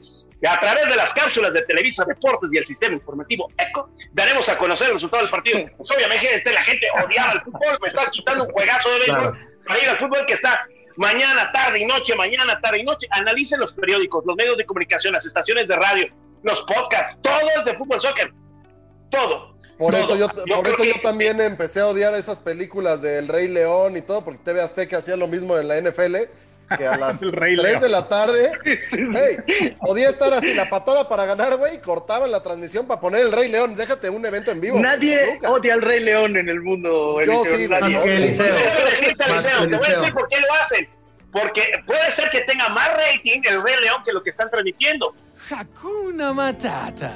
A través de las cápsulas de Televisa Deportes y el sistema informativo ECO, daremos a conocer el resultado del partido. Pues obviamente la gente odiaba el fútbol, me estás quitando un juegazo de béisbol para ir al fútbol que está mañana, tarde y noche, mañana, tarde y noche. Analicen los periódicos, los medios de comunicación, las estaciones de radio, los podcasts, todo es de fútbol soccer. todo. Por Todo. eso, yo, Yo por eso que- yo también empecé a odiar esas películas del Rey León y todo, porque TV Azteca hacía lo mismo en la NFL, que a las (laughs) El Rey 3 León. de la tarde, (laughs) hey, podía estar así, la patada para ganar, güey, cortaban la transmisión para poner el Rey León. Déjate un evento en vivo. Nadie Nunca. odia al Rey León en el mundo. Yo Eliseo, sí, nadie. Te voy a decir por qué lo hacen. Porque puede ser que tenga más rating el Rey León que lo que están transmitiendo. Hakuna Matata.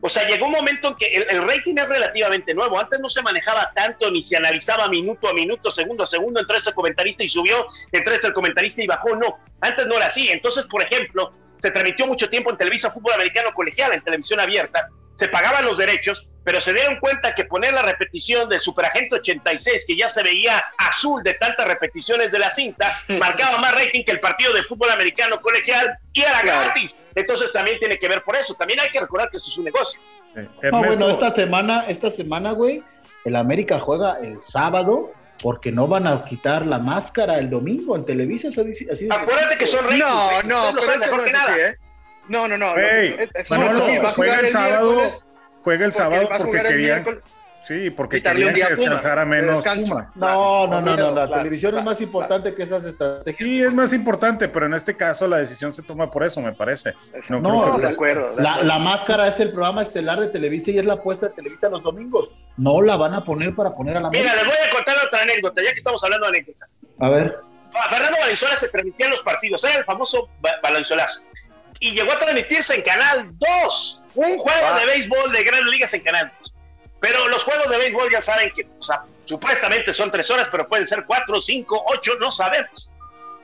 O sea, llegó un momento en que el, el rating es relativamente nuevo. Antes no se manejaba tanto ni se analizaba minuto a minuto, segundo a segundo, entró este comentarista y subió, entró este comentarista y bajó. No, antes no era así. Entonces, por ejemplo, se transmitió mucho tiempo en Televisa Fútbol Americano Colegial, en televisión abierta, se pagaban los derechos, pero se dieron cuenta que poner la repetición del Superagente 86, que ya se veía azul de tantas repeticiones de la cinta, (laughs) marcaba más rating que el partido de fútbol americano colegial y era gratis. Entonces también tiene que ver por eso. También hay que recordar que eso es un negocio. No, Ernesto, bueno, esta semana, esta semana, güey, el América juega el sábado porque no van a quitar la máscara el domingo en Televisa. Así, así de- Acuérdate que son ratings. No, no, pero eso no es así, ¿eh? No, no, no. No, Manolo, no es así. Va a juega el el sábado, juega el porque sábado porque querían, sí, porque querían que descansara de menos descanso. Pumas. No, no, no, no, la claro, televisión es más importante que esas estrategias. Sí, es más importante, pero en este caso la decisión se toma por eso, me parece. No, creo que- de acuerdo. de La, acuerdo. la máscara es el programa estelar de Televisa y es la apuesta de Televisa los domingos. No la van a poner para poner a la Mira, América. les voy a contar otra anécdota, ya que estamos hablando de anécdotas. A ver. A Fernando Valenzuela se transmitían los partidos, era el famoso Valenzuelazo. Y llegó a transmitirse en Canal 2, un juego Ah. de béisbol de grandes ligas en Canal 2. Pero los juegos de béisbol ya saben que o sea, supuestamente son tres horas, pero pueden ser cuatro, cinco, ocho, no sabemos.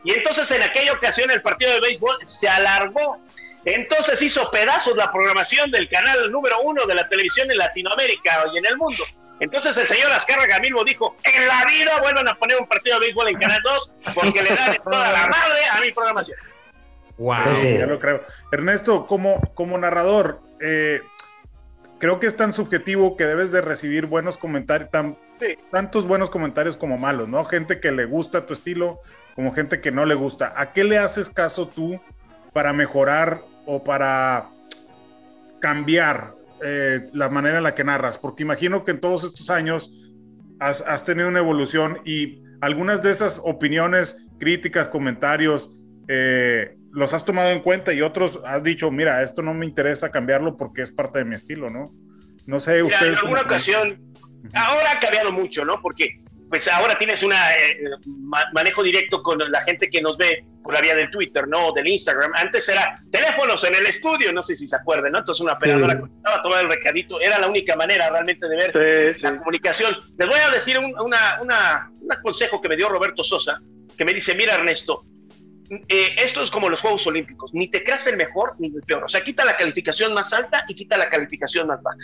Y entonces en aquella ocasión el partido de béisbol se alargó. Entonces hizo pedazos la programación del canal número uno de la televisión en Latinoamérica y en el mundo. Entonces el señor Azcárraga mismo dijo, en la vida vuelvan a poner un partido de béisbol en Canal 2 porque le dan toda la madre a mi programación. Wow. Ya lo creo. Ernesto, como, como narrador, eh, creo que es tan subjetivo que debes de recibir buenos comentarios, tan, Sí. tantos buenos comentarios como malos, ¿no? Gente que le gusta tu estilo, como gente que no le gusta. ¿A qué le haces caso tú para mejorar o para cambiar eh, la manera en la que narras? Porque imagino que en todos estos años has, has tenido una evolución y algunas de esas opiniones, críticas, comentarios, eh, los has tomado en cuenta y otros has dicho, mira, esto no me interesa cambiarlo porque es parte de mi estilo, ¿no? No sé, Mira, ustedes... en alguna cómo- ocasión, ahora ha cambiado mucho, ¿no? Porque pues ahora tienes un manejo directo con la gente que nos ve por la vía del Twitter, ¿no? Del Instagram. Antes era teléfonos en el estudio, no sé si se acuerdan, ¿no? Entonces una operadora Sí. conectaba todo el recadito, era la única manera realmente de ver Sí, sí. la comunicación. Les voy a decir un, una, una- un consejo que me dio Roberto Sosa, que me dice, mira Ernesto, eh, esto es como los Juegos Olímpicos, ni te creas el mejor ni el peor, o sea, quita la calificación más alta y quita la calificación más baja,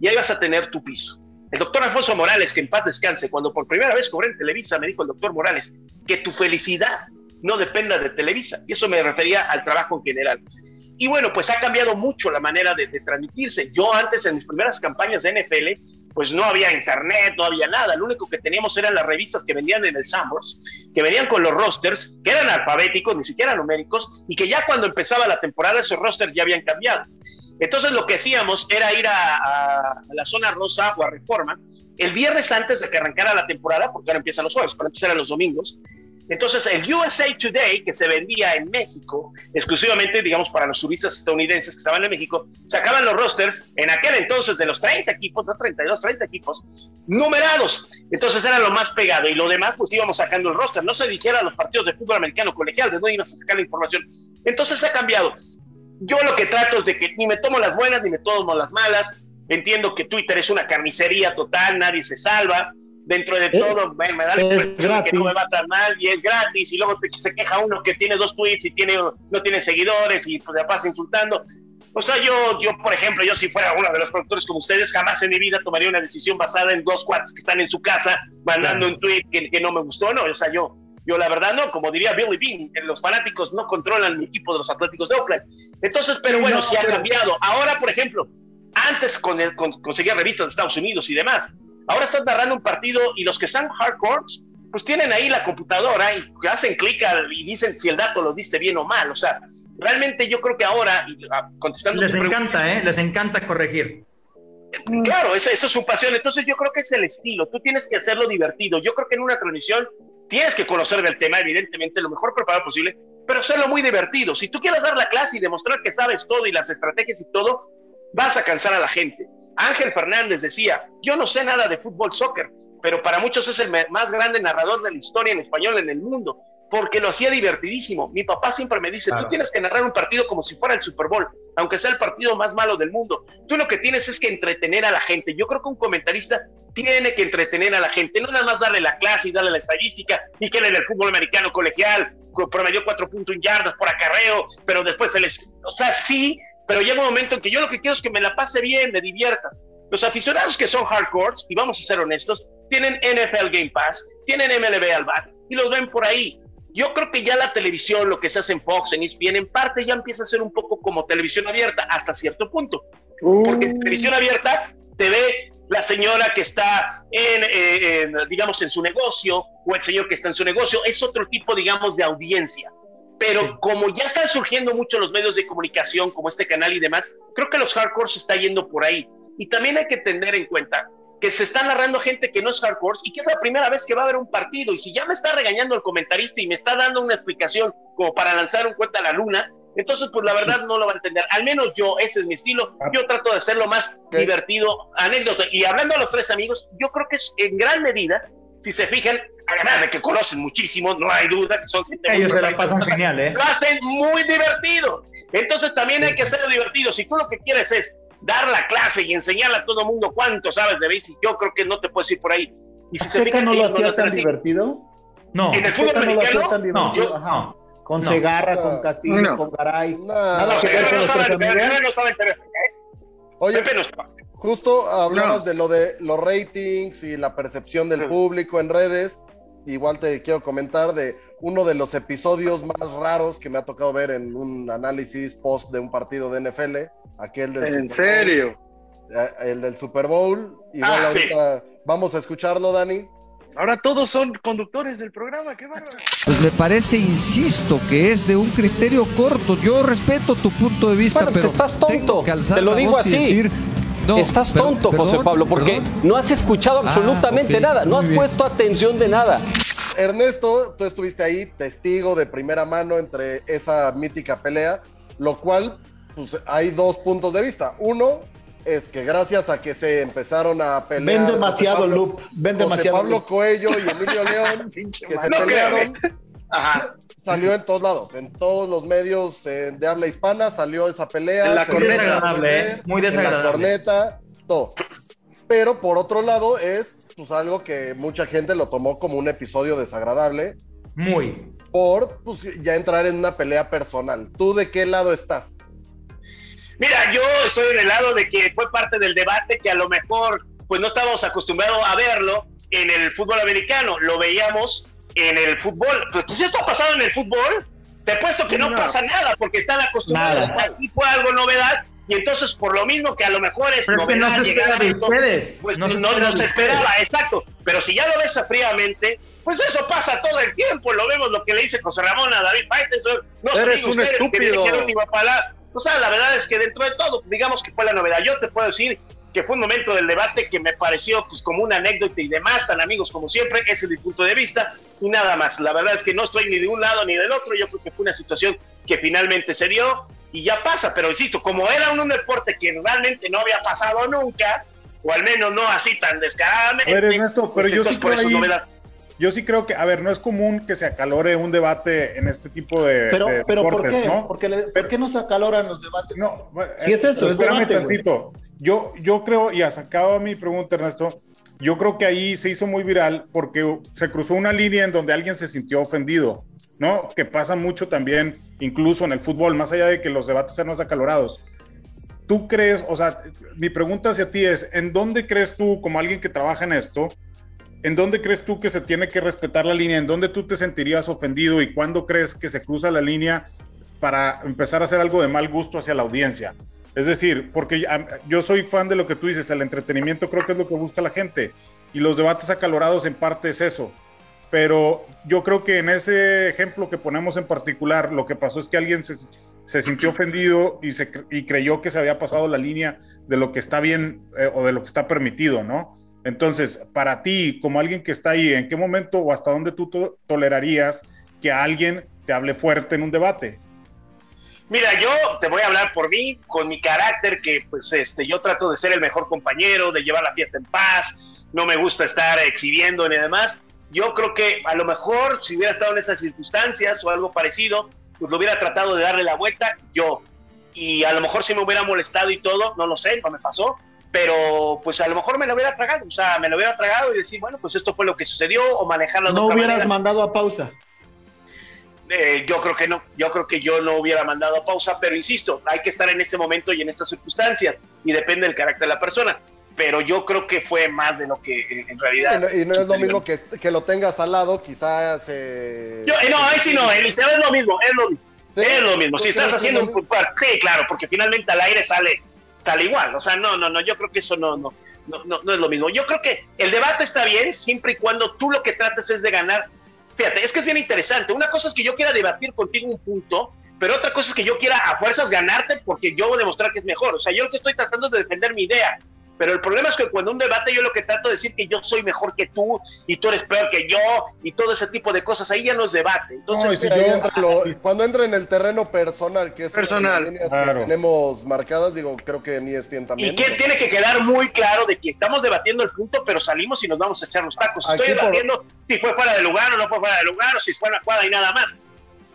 y ahí vas a tener tu piso. El doctor Alfonso Morales, que en paz descanse, cuando por primera vez cobré en Televisa, me dijo el doctor Morales, que tu felicidad no dependa de Televisa, y eso me refería al trabajo en general. Y bueno, pues ha cambiado mucho la manera de, de transmitirse. Yo antes, en mis primeras campañas de NFL, pues no había internet, no había nada. Lo único que teníamos eran las revistas que vendían en el Sambors, que venían con los rosters, que eran alfabéticos, ni siquiera numéricos, y que ya cuando empezaba la temporada esos rosters ya habían cambiado. Entonces lo que hacíamos era ir a, la zona rosa o a Reforma el viernes antes de que arrancara la temporada, porque ahora empiezan los jueves, pero antes eran los domingos. Entonces el USA Today, que se vendía en México, exclusivamente, digamos, para los turistas estadounidenses que estaban en México, sacaban los rosters en aquel entonces de los 30 equipos, no 32, 30 equipos, numerados. Entonces era lo más pegado y lo demás, pues íbamos sacando el roster. No se dijera los partidos de fútbol americano colegial, de dónde ibas a sacar la información. Entonces ha cambiado. Yo lo que trato es de que ni me tomo las buenas ni me tomo las malas. Entiendo que Twitter es una carnicería total, nadie se salva. Dentro de Es- todo, me, me da la es impresión que no me va tan mal y es gratis. Y luego te- se queja uno que tiene dos tweets y tiene, no tiene seguidores y pues, la pasa insultando. O sea, yo, yo, por ejemplo, yo si fuera uno de los productores como ustedes, jamás en mi vida tomaría una decisión basada en dos cuates que están en su casa mandando un tweet que, que no me gustó, no. O sea, yo, yo la verdad no, como diría Billy Bean, los fanáticos no controlan mi equipo de los Atléticos de Oakland. Entonces, pero bueno, no, sí ha cambiado. Ahora, por ejemplo, antes con el- con- conseguía revistas de Estados Unidos y demás. Ahora estás narrando un partido y los que están hardcore, pues tienen ahí la computadora y hacen clic y dicen si el dato lo diste bien o mal. O sea, realmente yo creo que ahora, ah, contestando Les pregunta, encanta, ¿eh? Les encanta corregir. Claro, esa, esa es su pasión. Entonces yo creo que es el estilo. Tú tienes que hacerlo divertido. Yo creo que en una transmisión tienes que conocer del tema, evidentemente, lo mejor preparado posible, pero hacerlo muy divertido. Si tú quieres dar la clase y demostrar que sabes todo y las estrategias y todo, vas a cansar a la gente. Ángel Fernández decía, yo no sé nada de fútbol, soccer, pero para muchos es el más grande narrador de la historia en español en el mundo, porque lo hacía divertidísimo. Mi papá siempre me dice, Claro. tú tienes que narrar un partido como si fuera el Super Bowl, aunque sea el partido más malo del mundo. Tú lo que tienes es que entretener a la gente. Yo creo que un comentarista tiene que entretener a la gente, no nada más darle la clase y darle la estadística y que en el fútbol americano colegial co- promedió cuatro puntos en yardas por acarreo, pero después se les... O sea, sí, pero llega un momento en que yo lo que quiero es que me la pase bien, me diviertas. Los aficionados que son hardcores, y vamos a ser honestos, tienen NFL Game Pass, tienen MLB al bat y los ven por ahí. Yo creo que ya la televisión, lo que se hace en Fox, en ESPN, en parte ya empieza a ser un poco como televisión abierta hasta cierto punto. Porque en televisión abierta te ve la señora que está en, eh, en, digamos, en su negocio o el señor que está en su negocio. Es otro tipo, digamos, de audiencia. Pero Sí. como ya están surgiendo mucho los medios de comunicación, como este canal y demás, creo que los hardcore se está yendo por ahí. Y también hay que tener en cuenta que se está narrando gente que no es hardcore y que es la primera vez que va a haber un partido. Y si ya me está regañando el comentarista y me está dando una explicación como para lanzar un cuenta a la luna, entonces pues la verdad no lo va a entender. Al menos yo, ese es mi estilo. Yo trato de hacerlo más divertido, anécdota. Y hablando a los tres amigos, yo creo que es en gran medida, si se fijan, además de que conocen muchísimo, no hay duda que son gente muy Ellos se la pasan genial, ¿eh? lo hacen muy divertido. Entonces también hay que hacerlo divertido. Si tú lo que quieres es dar la clase y enseñarle a todo el mundo cuánto sabes de base, yo creo que no te puedes ir por ahí. Y si se ¿Azteca fijan, no lo hacía tan divertido? No, En el fútbol Azteca no lo hacía americano, tan no, no. Con No. Segarra, No. con Castillo, No. con Garay. Nada No, que ver con los no estaba interesante. ¿eh? Oye, Pepe no estaba. Justo hablabas No. de lo de los ratings y la percepción del Sí. público en redes. Igual te quiero comentar de uno de los episodios más raros que me ha tocado ver en un análisis post de un partido de NFL, aquel del ¿En Super Bowl. serio? Eh, el del Super Bowl. Igual Ah, sí. ahorita vamos a escucharlo, Dani. Ahora todos son conductores del programa, qué bárbaro. Pues me parece, insisto, que es de un criterio corto. Yo respeto tu punto de vista, Bueno, pues pero estás tonto. tengo que alzar Te lo la digo voz y así. decir, no, Estás tonto, José Pablo, porque perdón. no has escuchado Ah, absolutamente nada, no has bien. puesto atención de nada. Ernesto, tú estuviste ahí, testigo de primera mano entre esa mítica pelea, lo cual, pues hay dos puntos de vista. Uno es que gracias a que se empezaron a pelear. Ven demasiado, José Pablo- Loop. Ven José demasiado. Pablo Loop. Coello y Emilio León, (laughs) que se creo, pelearon, Ajá. salió en todos lados, en todos los medios eh, de habla hispana salió esa pelea. En la corneta. a Desagradable, ¿eh? Muy En la corneta, todo. Pero por otro lado es pues algo que mucha gente lo tomó como un episodio desagradable Muy. por pues, ya entrar en una pelea personal. ¿Tú de qué lado estás? Mira, yo estoy en el lado de que fue parte del debate que a lo mejor pues no estábamos acostumbrados a verlo en el fútbol americano, lo veíamos en el fútbol. Pues si esto ha pasado en el fútbol, te he puesto que no, No. pasa nada porque están acostumbrados. Nada. Aquí fue algo novedad y entonces por lo mismo que a lo mejor es Pero es que no novedad se llegar a esto, ustedes. pues No no, se no, se esperaba, exacto. Pero si ya lo ves fríamente, pues eso pasa todo el tiempo. Lo vemos lo que le dice José Ramón a David Faitelson. No Eres un ustedes que estúpido. que no O sea, la verdad es que dentro de todo, digamos que fue la novedad. Yo te puedo decir que fue un momento del debate que me pareció pues como una anécdota y demás, tan amigos como siempre, ese es mi punto de vista y nada más. La verdad es que no estoy ni de un lado ni del otro, yo creo que fue una situación que finalmente se dio y ya pasa, pero insisto, como era un, un deporte que realmente no había pasado nunca, o al menos no así tan descaradamente. A ver, Ernesto, pero pues yo sí por creo ahí- novedad. Yo sí creo que, a ver, no es común que se acalore un debate en este tipo de, Pero, de pero ¿por deportes, qué? ¿no? Porque le- ¿Por Pero- qué no se acaloran los debates? No, Si es eso, es espérame debate, tantito. Yo, yo creo, y sacaba mi pregunta, Ernesto, yo creo que ahí se hizo muy viral porque se cruzó una línea en donde alguien se sintió ofendido, ¿no? Que pasa mucho también, incluso en el fútbol, más allá de que los debates sean más acalorados. ¿Tú crees, o sea, mi pregunta hacia ti es, ¿en dónde crees tú, como alguien que trabaja en esto, ¿En dónde crees tú que se tiene que respetar la línea? ¿En dónde tú te sentirías ofendido y cuándo crees que se cruza la línea para empezar a hacer algo de mal gusto hacia la audiencia? Es decir, porque yo soy fan de lo que tú dices, el entretenimiento creo que es lo que busca la gente y los debates acalorados en parte es eso. Pero yo creo que en ese ejemplo que ponemos en particular, lo que pasó es que alguien se, sintió ofendido y, creyó que se había pasado la línea de lo que está bien eh, o de lo que está permitido, ¿no? Entonces, para ti, como alguien que está ahí, ¿en qué momento o hasta dónde tú to tolerarías que alguien te hable fuerte en un debate? Mira, yo te voy a hablar por mí, con mi carácter, que pues este, yo trato de ser el mejor compañero, de llevar la fiesta en paz, no me gusta estar exhibiendo ni demás. Yo creo que a lo mejor si hubiera estado en esas circunstancias o algo parecido, pues lo hubiera tratado de darle la vuelta yo. Y a lo mejor si me hubiera molestado y todo, no lo sé, no me pasó, pero pues a lo mejor me lo hubiera tragado, o sea, me lo hubiera tragado y decir, bueno, pues esto fue lo que sucedió o manejarlo de No otra hubieras manera. mandado a pausa. Eh, yo creo que no, yo creo que yo no hubiera mandado a pausa, pero insisto, hay que estar en este momento y en estas circunstancias y depende del carácter de la persona. Pero yo creo que fue más de lo que eh, en realidad. Y no, y no es lo mismo que, que lo tengas al lado, quizás se... Yo- eh, no, ahí sí no, Eliseo, es lo mismo, es lo mismo. ¿Sí? Es lo mismo. ¿Tú Si estás haciendo un sí, claro, porque finalmente al aire sale, sale igual. O sea, no, no, no, yo creo que eso no, no, no, no, no es lo mismo. Yo creo que el debate está bien siempre y cuando tú lo que trates es de ganar. Fíjate, es que es bien interesante. Una cosa es que yo quiera debatir contigo un punto, pero otra cosa es que yo quiera a fuerzas ganarte porque yo voy a demostrar que es mejor. O sea, yo lo que estoy tratando es de defender mi idea. Pero el problema es que cuando un debate yo lo que trato de decir que yo soy mejor que tú y tú eres peor que yo y todo ese tipo de cosas, ahí ya no es debate. Entonces, No, si yo- entra lo- cuando entra en el terreno personal, que es de las Personal. líneas Claro. que tenemos marcadas, digo, creo que ni es bien también. Y que tiene que quedar muy claro de que estamos debatiendo el punto, pero salimos y nos vamos a echar los tacos. Estoy Aquí por- debatiendo si fue fuera de lugar o no fue fuera de lugar, o si fue una jugada y nada más.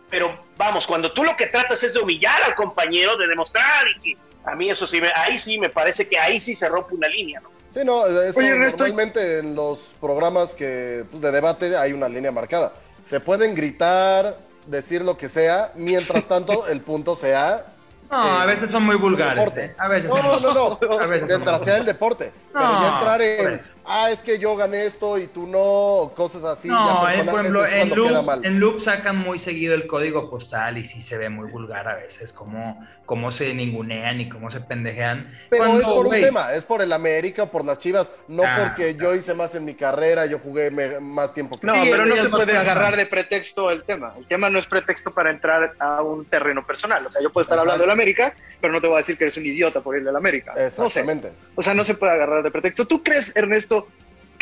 Pero vamos, cuando tú lo que tratas es de humillar al compañero, de demostrar y que a mí eso sí, me, ahí sí me parece que ahí sí se rompe una línea, ¿no? Sí, no, eso Oye, normalmente en los programas que, pues, de debate hay una línea marcada. Se pueden gritar, decir lo que sea, mientras tanto el punto sea... No, a veces son muy vulgares. ¿eh? A veces No, son- no, no, (laughs) A veces son mientras sea el deporte. Pero No, ya entrar en. Ah, es que yo gané esto y tú no, cosas así, ya No, en, por ejemplo, en cuando queda loop, mal. en loop sacan muy seguido el código postal y sí se ve muy vulgar a veces, cómo, cómo se ningunean y cómo se pendejean. Pero Cuando, es por un tema, es por el América, por las Chivas, no Ah, porque yo hice más en mi carrera, yo jugué me- más tiempo que No, Sí, pero no se puede agarrar de pretexto el tema. El tema no es pretexto para entrar a un terreno personal. O sea, yo puedo estar Exacto. hablando del América, pero no te voy a decir que eres un idiota por ir del América. No sé. Exactamente. O sea, no se puede agarrar de pretexto. ¿Tú crees, Ernesto,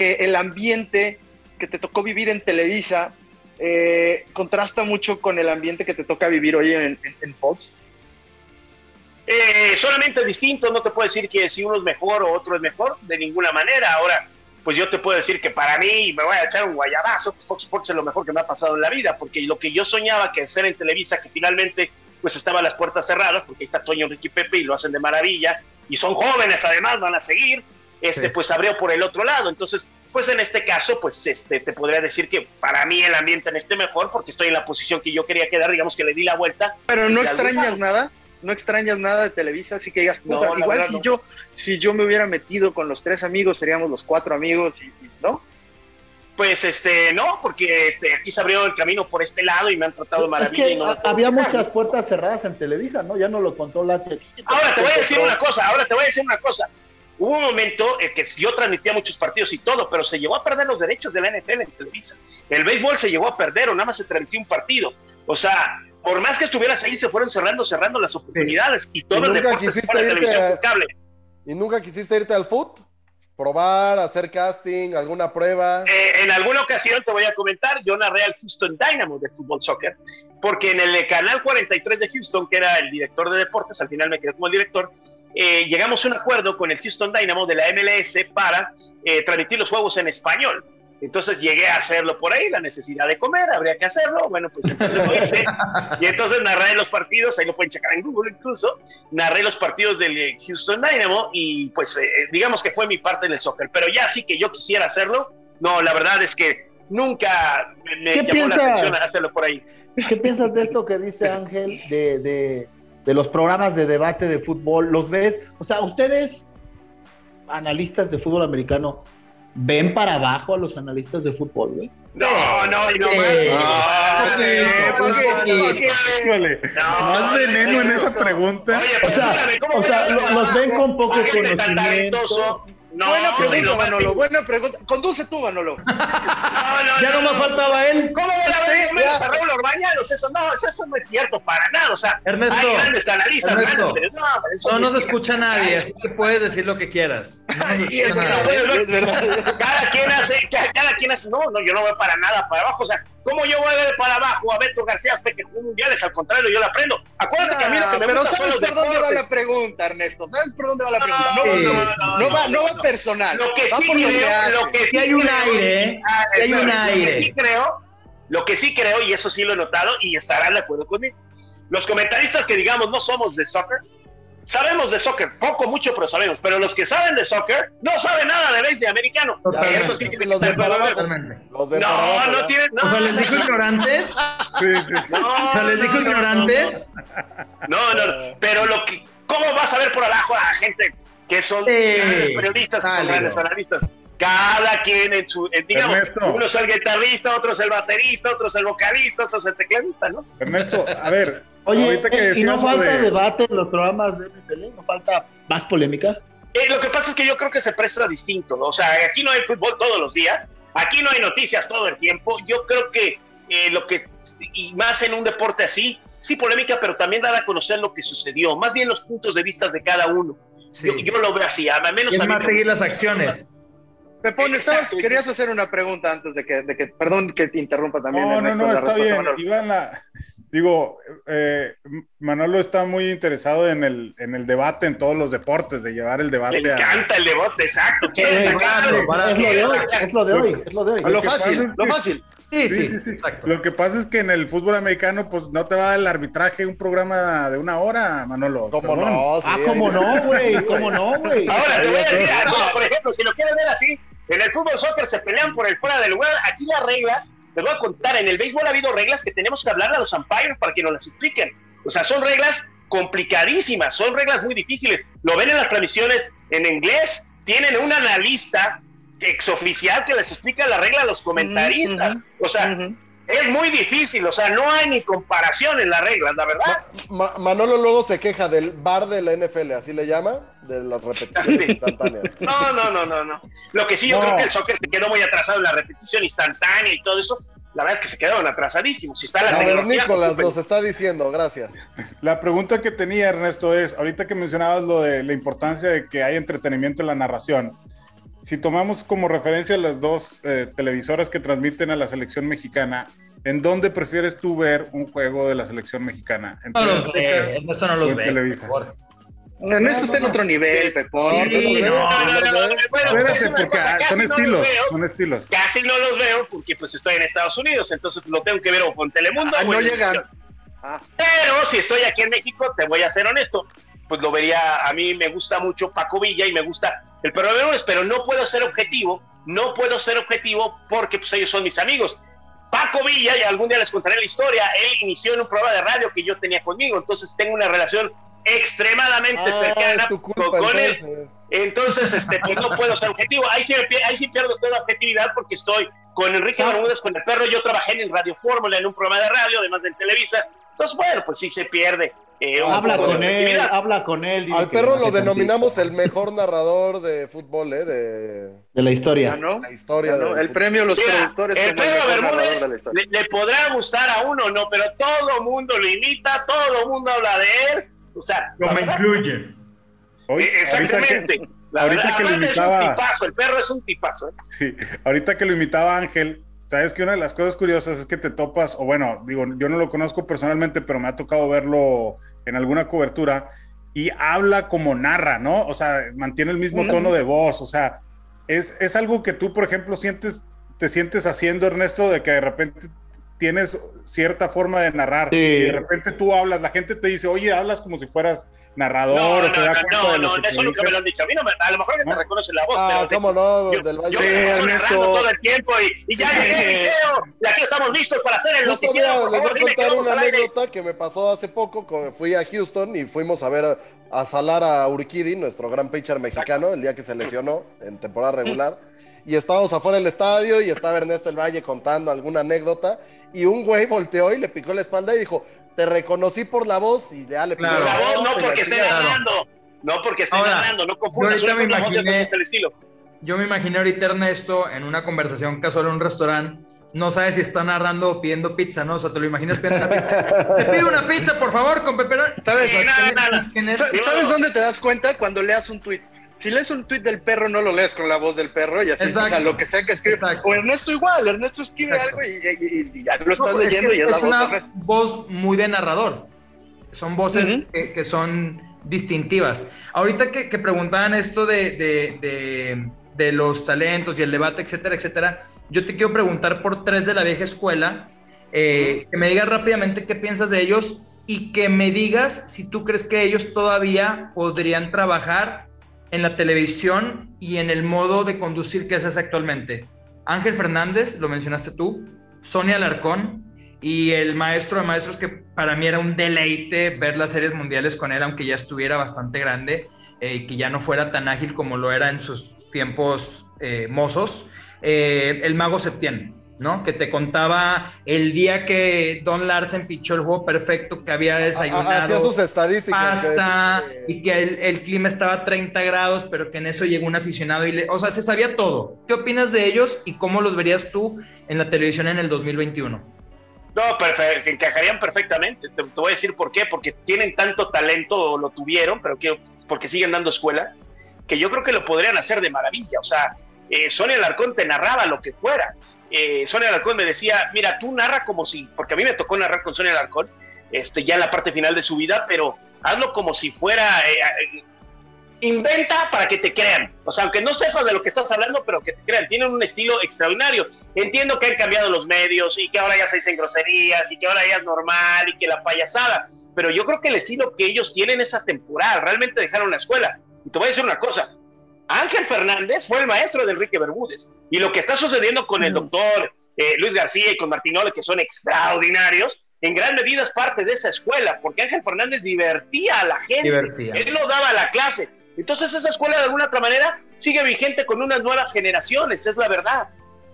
que el ambiente que te tocó vivir en Televisa eh, contrasta mucho con el ambiente que te toca vivir hoy en, en- en Fox? Eh, solamente distinto, no te puedo decir que si uno es mejor o otro es mejor, de ninguna manera. Ahora, pues yo te puedo decir que para mí me voy a echar un guayabazo, Fox Sports es lo mejor que me ha pasado en la vida, porque lo que yo soñaba que ser en Televisa, que finalmente pues estaban las puertas cerradas, porque ahí está Toño, Ricky Pepe y lo hacen de maravilla, y son jóvenes además, van a seguir, este, Sí. pues abrió por el otro lado. Entonces, pues en este caso, pues este, te podría decir que para mí el ambiente en este mejor, porque estoy en la posición que yo quería quedar, digamos que le di la vuelta. Pero no extrañas nada, no extrañas nada de Televisa, así que digas, puta, la igual verdad si no. yo si yo me hubiera metido con los tres amigos, seríamos los cuatro amigos y, y- ¿no? Pues este, no, porque este, aquí se abrió el camino por este lado y me han tratado de Es maravilla. que y no a- había muchas puertas cerradas en Televisa, ¿no? Ya no lo contó Late. Ahora te voy a decir una cosa, ahora te voy a decir una cosa. Hubo un momento en que yo transmitía muchos partidos y todo, pero se llegó a perder los derechos de la NFL en Televisa. El béisbol se llegó a perder o nada más se transmitió un partido. O sea, por más que estuvieras ahí, se fueron cerrando, cerrando las oportunidades y todo ¿Y el deporte quisiste irte televisión a- por cable. ¿Y nunca quisiste irte al foot? ¿Probar, hacer casting, alguna prueba? Eh, en alguna ocasión te voy a comentar, yo narré al Houston Dynamo de fútbol soccer, porque en el canal 43 de Houston, que era el director de deportes, al final me quedé como el director, eh, llegamos a un acuerdo con el Houston Dynamo de la MLS para eh, transmitir los juegos en español. Entonces llegué a hacerlo por ahí, la necesidad de comer, habría que hacerlo. Bueno, pues entonces lo hice. Y entonces narré los partidos, ahí lo pueden checar en Google incluso. Narré los partidos del eh, Houston Dynamo y pues eh, digamos que fue mi parte en el soccer. Pero ya sí que yo quisiera hacerlo, no, la verdad es que nunca me, me ¿Qué llamó la piensas? atención hacerlo por ahí. ¿Qué piensas de esto que dice Ángel de, de, de los programas de debate de fútbol? ¿Los ves? O sea, ustedes, analistas de fútbol americano, ¿ven para abajo a los analistas de fútbol, güey? No, no, y no Sí. más. No, más no, veneno no, en esa pregunta. Oye, O sea, perdóname, ¿cómo o sea, los ven con poco conocimiento. No, buena pregunta, lo más- Manolo, buena pregunta. Conduce tú, Manolo. No, no, Ya no, no me faltaba él. ¿Cómo van a ver menos a Raúl bañados, eso no, eso no es cierto para nada. O sea, Ernesto, hay grandes analistas, Ernesto, grandes, pero no, eso No cierto. escucha nadie, así que puedes decir lo que quieras. Y es verdad, es verdad. Cada quien hace, cada, cada quien hace, no, no, yo no voy para nada para abajo, o sea, ¿cómo yo voy a ver para abajo a Beto García hasta que jugó mundiales? Al contrario, yo la aprendo. Acuérdate que a mí lo que me pero gusta ¿sabes por dónde va la pregunta, Ernesto? ¿Sabes por dónde va la pregunta? No, No, Sí. no, no, no, no, va, no personal. Lo que sí por lo que creo, lo que sí hay un creo- aire, ¿eh? Ah, Sí hay un espérame, Lo que aire. sí creo, lo que sí creo, y eso sí lo he notado, y estarán de acuerdo conmigo. Los comentaristas que digamos no somos de soccer, sabemos de soccer, poco, mucho, pero sabemos. Pero los que saben de soccer no saben nada de béisbol de americano. Totalmente. Eso sí que Los para abajo. Ven para No, abajo, no tienen. No, O sea, les dijo no, ignorantes. (laughs) Sí, sí, sí. no, O sea, les dijo no, no, ignorantes. No, no, no. Pero lo que, ¿cómo vas a ver por abajo a gente que son Sí, grandes periodistas, que son grandes analistas? Cada quien en su, en- digamos, Ernesto. uno es el guitarrista, otro es el baterista, otro es el vocalista, otro es el tecladista, ¿no? Ernesto, a ver, (laughs) Oye, ahorita que ¿y no falta de- debate en los programas de NFL? ¿No falta más polémica? Eh, lo que pasa es que yo creo que se presta distinto, ¿no? O sea, aquí no hay fútbol todos los días, aquí no hay noticias todo el tiempo. Yo creo que eh, lo que, y más en un deporte así, sí polémica, pero también dar a conocer lo que sucedió, más bien los puntos de vista de cada uno. Sí. Yo, yo lo veo así, al menos Es a más seguir las acciones. Pepón, estabas, querías hacer una pregunta antes de que, de que perdón que te interrumpa también. No, no, Ernesto, no, la está bien. En la- digo, eh, Manolo está muy interesado en el, en el debate en todos los deportes, de llevar el Le debate a... encanta el debate, exacto. Es lo de hoy, es lo de hoy, es lo de hoy. Lo fácil, lo fácil. Sí, Sí, sí, sí, sí. exacto. Lo que pasa es que en el fútbol americano, pues no te va a dar el arbitraje un programa de una hora, Manolo. ¿Cómo Perdón. no? Sí, Ah, cómo no, güey, cómo no, güey. Ahora te voy a decir algo, por ejemplo, si lo quieren ver así, en el fútbol soccer se pelean por el fuera del lugar, aquí las reglas, les voy a contar, en el béisbol ha habido reglas que tenemos que hablarle a los umpires para que nos las expliquen. O sea, son reglas complicadísimas, son reglas muy difíciles. Lo ven en las transmisiones en inglés, tienen un analista exoficial que les explica la regla a los comentaristas. O sea, es muy difícil, o sea, no hay ni comparación en las reglas, la verdad. Ma- Manolo luego se queja del bar de la NFL, así le llama, de las repeticiones instantáneas. (laughs) No, no, no, no, no. Lo que sí yo No. creo que el soccer se quedó muy atrasado en la repetición instantánea y todo eso. La verdad es que se quedaron atrasadísimos. Si está la A ver, tecnología, Nicolás pues, nos está diciendo, gracias. La pregunta que tenía Ernesto es, ahorita que mencionabas lo de la importancia de que hay entretenimiento en la narración, si tomamos como referencia las dos eh, televisoras que transmiten a la selección mexicana, ¿en dónde prefieres tú ver un juego de la selección mexicana? ¿En No los ve, esto no los en ve. Televisa? por favor. Ernesto está en otro nivel, Pepón. No, Está en otro sí, nivel. no. No, no, no, no, Espérate, es una porque ah, son no los estilos, veo, son estilos. Casi no los veo porque pues estoy en Estados Unidos, entonces lo tengo que ver o con Telemundo. Ah, o no en- llegan. Pero si estoy aquí en México, te voy a ser honesto, pues lo vería, a mí me gusta mucho Paco Villa y me gusta el Perro de Lunes, pero no puedo ser objetivo, no puedo ser objetivo porque pues ellos son mis amigos. Paco Villa, y algún día les contaré la historia, él inició en un programa de radio que yo tenía conmigo, entonces tengo una relación extremadamente Ah, cercana culpa, con, con él. entonces. Entonces, este, pues no puedo ser objetivo. Ahí sí, ahí sí pierdo toda objetividad porque estoy con Enrique Bermúdez, con el perro. Yo trabajé en Radio Fórmula, en un programa de radio, además de Televisa. Entonces, bueno, pues sí se pierde. Eh, Habla con él, habla con él. Al perro lo denominamos el mejor narrador de fútbol, ¿eh? De De la historia. Ganó. la historia. Del El premio a los Mira, productores el narrador Bermúdez le, le podrá gustar a uno, no, pero todo mundo lo imita, todo mundo habla de él. O sea, la Como verdad, incluyen. Hoy, eh, exactamente. La ahorita verdad, que lo aparte es un imitaba- tipazo, el perro es un tipazo. ¿eh? Sí, ahorita que lo imitaba Ángel, sabes que una de las cosas curiosas es que te topas, o bueno, digo, yo no lo conozco personalmente, pero me ha tocado verlo en alguna cobertura y habla como narra, ¿no? O sea, mantiene el mismo tono de voz, o sea, es, es algo que tú, por ejemplo, sientes, te sientes haciendo, Ernesto, de que de repente tienes cierta forma de narrar Sí. y de repente tú hablas, la gente te dice, oye, hablas como si fueras narrador No, no, da no, no, no, eso nunca me lo han dicho. A mí no me, a lo mejor que te ¿No? reconoce la voz, Ah, pero cómo no, yo, del Valle. yo Sí, me Ernesto. todo el tiempo y, y ya Sí. llegué, Liceo, y aquí estamos listos para hacer el Justo, noticiero. mira, Por les favor, voy a contar una anécdota que me pasó hace poco. co- Fui a Houston y fuimos a ver a, a salar a Urquidi, nuestro gran pitcher mexicano, el día que se lesionó en temporada regular. Y estábamos afuera del estadio y estaba Ernesto El Valle contando alguna anécdota. Y un güey volteó y le picó la espalda y dijo: Te reconocí por la voz. Y ya le picó Claro. La voz no porque esté narrando, no porque esté narrando, no yo confundas una me imaginé- el estilo. Yo me imaginé ahorita Ernesto en una conversación casual en un restaurante no sabes si está narrando o pidiendo pizza, ¿no? O sea, te lo imaginas pidiendo una pizza. (laughs) Te pido una pizza, por favor, con pepperoni. ¿Sabes? ¿Sabes dónde te das cuenta? Cuando leas un tweet. Si lees un tweet del perro, no lo lees con la voz del perro y así, Exacto. o sea, lo que sea que escribe. Exacto. O Ernesto igual, Ernesto escribe Exacto. algo y, y- y- y ya lo estás No, leyendo que y es la voz de una Ernesto. voz muy de narrador. Son voces Ujú. que, que son distintivas. Ahorita que, que preguntaban esto de, de- de- de los talentos y el debate, etcétera, etcétera, yo te quiero preguntar por tres de la vieja escuela, eh, que me digas rápidamente qué piensas de ellos y que me digas si tú crees que ellos todavía podrían trabajar en la televisión y en el modo de conducir que haces actualmente. Ángel Fernández, lo mencionaste tú, Sonia Alarcón y el maestro de maestros que para mí era un deleite ver las series mundiales con él, aunque ya estuviera bastante grande eh, y que ya no fuera tan ágil como lo era en sus tiempos eh, mozos. Eh, el mago Septién, ¿no? Que te contaba el día que Don Larsen pichó el juego perfecto, que había desayunado Hacía sus estadísticas. pasta y que el, el clima estaba a 30 grados, pero que en eso llegó un aficionado y le, o sea, se sabía todo. ¿Qué opinas de ellos y cómo los verías tú en la televisión en el 2021? No, perfe- que encajarían perfectamente. Te, te voy a decir por qué. Porque tienen tanto talento, o lo tuvieron, pero que, porque siguen dando escuela, que yo creo que lo podrían hacer de maravilla. O sea, eh, Sonia Alarcón te narraba lo que fuera. Eh, Sonia Alarcón me decía, mira, tú narra como si, porque a mí me tocó narrar con Sonia Alarcón, este, ya en la parte final de su vida, pero hazlo como si fuera... eh, eh, inventa para que te crean. O sea, aunque no sepas de lo que estás hablando, pero que te crean. Tienen un estilo extraordinario. Entiendo que han cambiado los medios y que ahora ya se dicen groserías y que ahora ya es normal y que la payasada. Pero yo creo que el estilo que ellos tienen es atemporal. Realmente dejaron la escuela. Y te voy a decir una cosa. Ángel Fernández fue el maestro de Enrique Bermúdez. Y lo que está sucediendo con el doctor eh, Luis García y con Martinole, que son extraordinarios, en gran medida es parte de esa escuela, porque Ángel Fernández divertía a la gente. Divertía. Él no daba la clase. Entonces esa escuela de alguna otra manera sigue vigente con unas nuevas generaciones, es la verdad.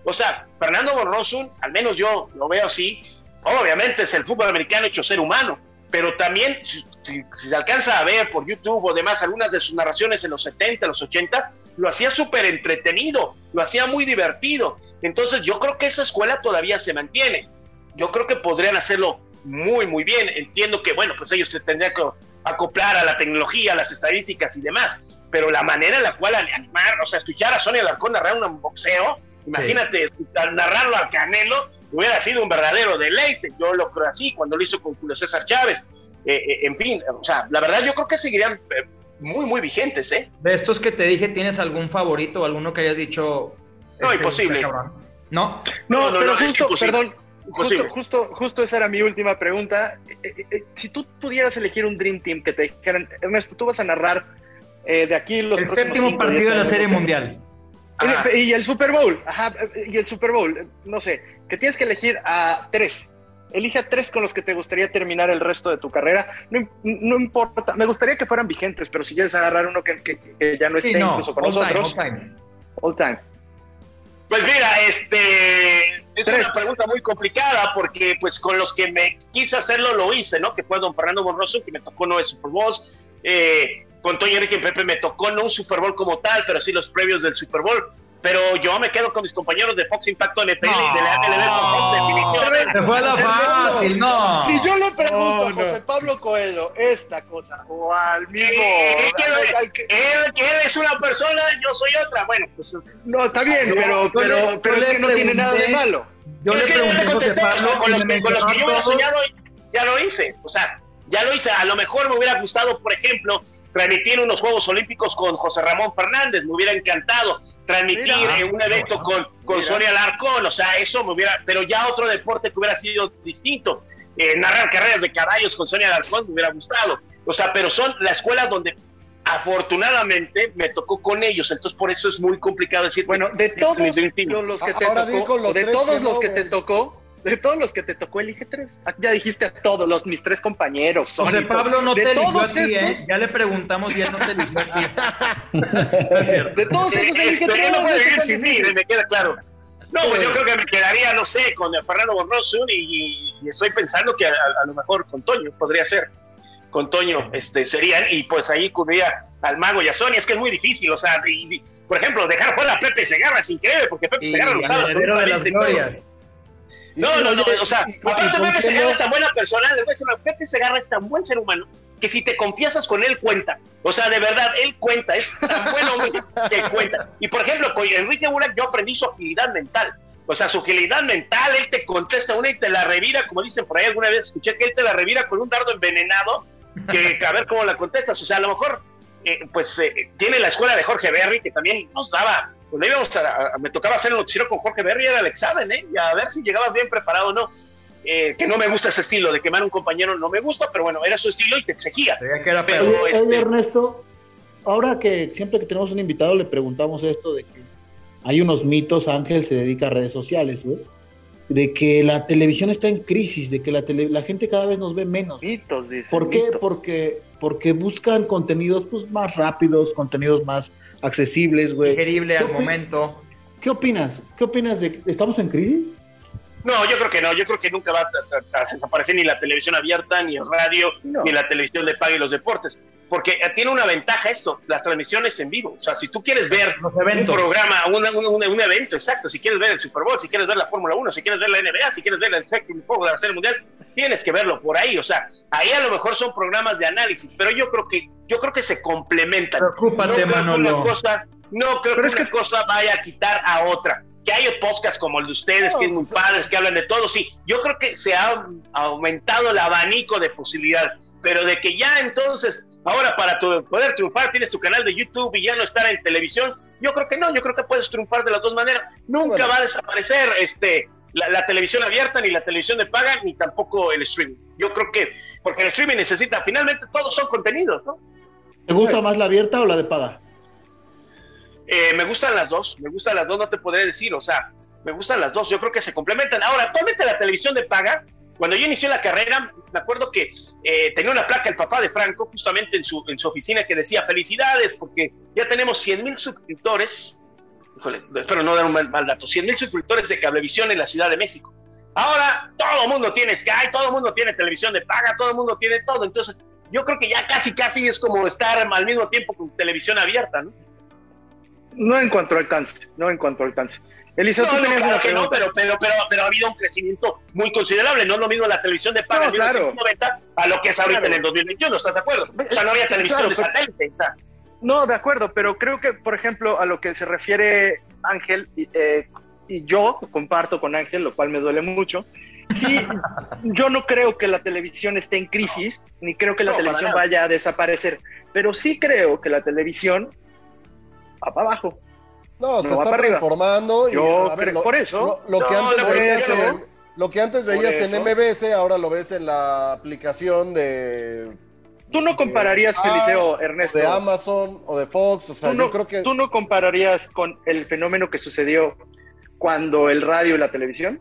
O sea, Fernando Borrosun, al menos yo lo veo así, obviamente es el fútbol americano hecho ser humano, pero también si, si- se alcanza a ver por YouTube o demás algunas de sus narraciones en los 70, los 80, lo hacía súper entretenido, lo hacía muy divertido. Entonces yo creo que esa escuela todavía se mantiene. Yo creo que podrían hacerlo muy, muy bien. Entiendo que, bueno, pues ellos se tendrían que acoplar a la tecnología, a las estadísticas y demás, pero la manera en la cual animar, o sea, escuchar a Sonia Alarcón narrar un boxeo, imagínate, escuchar- narrarlo al Canelo, hubiera sido un verdadero deleite, yo lo creo así, cuando lo hizo con Julio César Chávez, Eh, eh, en fin, o sea, la verdad yo creo que seguirían eh, muy, muy vigentes, ¿eh? De estos que te dije, ¿tienes algún favorito o alguno que hayas dicho? No, este, imposible. No, No, No, no, pero no, justo, perdón, justo, justo, justo esa era mi última pregunta. Eh, eh, eh, si tú pudieras elegir un Dream Team que te dijeran, Ernesto, tú vas a narrar eh, de aquí los el próximos séptimo cinco, partido de la Serie. Mundial. Ajá. Y, el Super Bowl, ajá, y el Super Bowl, no sé, que tienes que elegir a tres. Elige a tres con los que te gustaría terminar el resto de tu carrera. No, im- no importa, me gustaría que fueran vigentes, pero si quieres agarrar uno que, que- que ya no esté Sí, no, incluso con all time, nosotros, all time. all time. Pues mira, este es Tres. una pregunta muy complicada porque pues con los que me quise hacerlo lo hice, ¿no? Que fue don Fernando Borroso, que me tocó no el Super Bowl. Eh, con Toño Enrique Pepe me tocó no un Super Bowl como tal, pero sí los previos del Super Bowl. Pero yo me quedo con mis compañeros de Fox Impacto NFL y de la MLB Fox, definitivamente. Se fue la fácil, no. Si yo le pregunto No, a José Pablo Coelho esta cosa, o al mismo. Eh, ¿qué al- que- Él, él es una persona, yo soy otra. Bueno, pues es- no, está bien, pero, pero, le- pero yo es que no tiene nada de malo. Yo es le que yo le contesté, José o sea, Pablo con y los, con los que yo hubiera mencionó a todos. soñado, ya lo hice. O sea, ya lo hice. A lo mejor me hubiera gustado, por ejemplo, transmitir unos Juegos Olímpicos con José Ramón Fernández. Me hubiera encantado transmitir Mira. eh, un evento con, con Mira. Sonia Larcón. O sea, eso me hubiera. Pero ya otro deporte que hubiera sido distinto. Eh, narrar carreras de caballos con Sonia Larcón me hubiera gustado. O sea, pero son las escuelas donde. Afortunadamente me tocó con ellos, entonces por eso es muy complicado decir. Bueno, de todos los, los que te tocó, de todos los que te tocó, de todos los que te tocó, elige tres. Ah, Ya dijiste a todos, los mis tres compañeros. José Sónicos. Pablo no de te eligió a todos ti, ¿eh? esos, Ya le preguntamos y él no te eligió a ti. (laughs) De todos esos Eh, elige tres. no no sin mí, me queda claro. No, pues yo creo que me quedaría, no sé, con Fernando Borrosun y, y estoy pensando que a, a lo mejor con Toño podría ser. Con Toño este, serían, y pues ahí cubriría al Mago y a Sonia. Es que es muy difícil, o sea, y- y, por ejemplo, dejar fuera a Pepe Segarra es increíble, porque Pepe Y Segarra lo sabe de las todo. No, no, no, o sea, aparte con Pepe quién Segarra no- es tan buena persona, les voy a decir, una- Pepe Segarra es tan buen ser humano que si te confiesas con él, cuenta. O sea, de verdad, él cuenta, es tan buen hombre (laughs) que cuenta. Y por ejemplo, con Enrique Burak yo aprendí su agilidad mental. O sea, su agilidad mental, él te contesta una y te la revira, como dicen por ahí alguna vez, escuché que él te la revira con un dardo envenenado, que a ver cómo la contestas. O sea, a lo mejor, eh, pues eh, tiene la escuela de Jorge Berry, que también nos daba, cuando íbamos a, a- me tocaba hacer el noticiero con Jorge Berry, era el examen, ¿eh? Y a ver si llegabas bien preparado o no. Eh, que no me gusta ese estilo de quemar a un compañero, no me gusta, pero bueno, era su estilo y te exigía. Que era Pero. Oye, este- oye, Ernesto, ahora que siempre que tenemos un invitado le preguntamos esto de que hay unos mitos, Ángel se dedica a redes sociales, güey, de que la televisión está en crisis, de que la, tele- la gente cada vez nos ve menos. Mitos, dice. ¿Por qué? mitos. Porque, porque buscan contenidos pues, más rápidos, contenidos más accesibles, güey. Digerible ¿Qué al momento. ¿Qué opinas? ¿Qué opinas de estamos en crisis? No, yo creo que no, yo creo que nunca va a, a- a desaparecer ni la televisión abierta, ni el radio, No. ni la televisión de paga y los deportes. Porque tiene una ventaja esto, las transmisiones en vivo. O sea, si tú quieres ver un programa, un, un- un- un evento, exacto, si quieres ver el Super Bowl, si quieres ver la Fórmula 1, si quieres ver la NBA, si quieres ver el un juego de la Serie Mundial, tienes que verlo por ahí. O sea, ahí a lo mejor son programas de análisis, pero yo creo que, yo creo que se complementan. Preocúpate, no creo que una cosa, no creo Pero que es una cosa vaya a quitar a otra. Que hay podcasts como el de ustedes, No, que es muy padres, que hablan de todo, sí. Yo creo que se ha aumentado el abanico de posibilidades, pero de que ya entonces, ahora para tu- poder triunfar tienes tu canal de YouTube y ya no estar en televisión, yo creo que no, yo creo que puedes triunfar de las dos maneras. Nunca Bueno. va a desaparecer este la, la televisión abierta, ni la televisión de paga, ni tampoco el streaming. Yo creo que, porque el streaming necesita, finalmente todos son contenidos, ¿no? ¿Te gusta más la abierta o la de paga? Eh, me gustan las dos, me gustan las dos, no te podré decir, o sea, me gustan las dos, yo creo que se complementan. Ahora, actualmente la televisión de paga, cuando yo inicié la carrera, me acuerdo que eh, tenía una placa el papá de Franco, justamente en su, en su oficina, que decía, felicidades, porque ya tenemos 100 mil suscriptores, híjole, espero no dar un mal, dato, 100 mil suscriptores de cablevisión en la Ciudad de México. Ahora todo el mundo tiene Sky, todo el mundo tiene televisión de paga, todo el mundo tiene todo, entonces yo creo que ya casi, casi es como estar al mismo tiempo con televisión abierta, ¿no? No en cuanto alcance, no en cuanto alcance. Elisa, No, tú no, claro que pero, pero, pero, pero ha habido un crecimiento muy considerable. No es lo mismo la televisión de paga No, en claro. 1990 a lo que es ahorita Claro. en el 2021, ¿estás de acuerdo? O sea, no había televisión Claro, de satélite. No, de acuerdo, pero creo que, por ejemplo, a lo que se refiere Ángel, y, eh, y yo comparto con Ángel, lo cual me duele mucho. Sí, (laughs) yo no creo que la televisión esté en crisis, ni creo que la No, televisión vaya a desaparecer, pero sí creo que la televisión va para abajo. No, se No, está transformando. Y, Yo a ver, creo- lo, por eso. Lo, lo que No, antes no, veías en, lo que antes Por veías en eso. MBS, ahora lo ves en la aplicación de, Tú no compararías, Ah, Eliseo, Ernesto. de Amazon o de Fox. O sea, tú, yo no, creo que. tú no compararías con el fenómeno que sucedió cuando el radio y la televisión.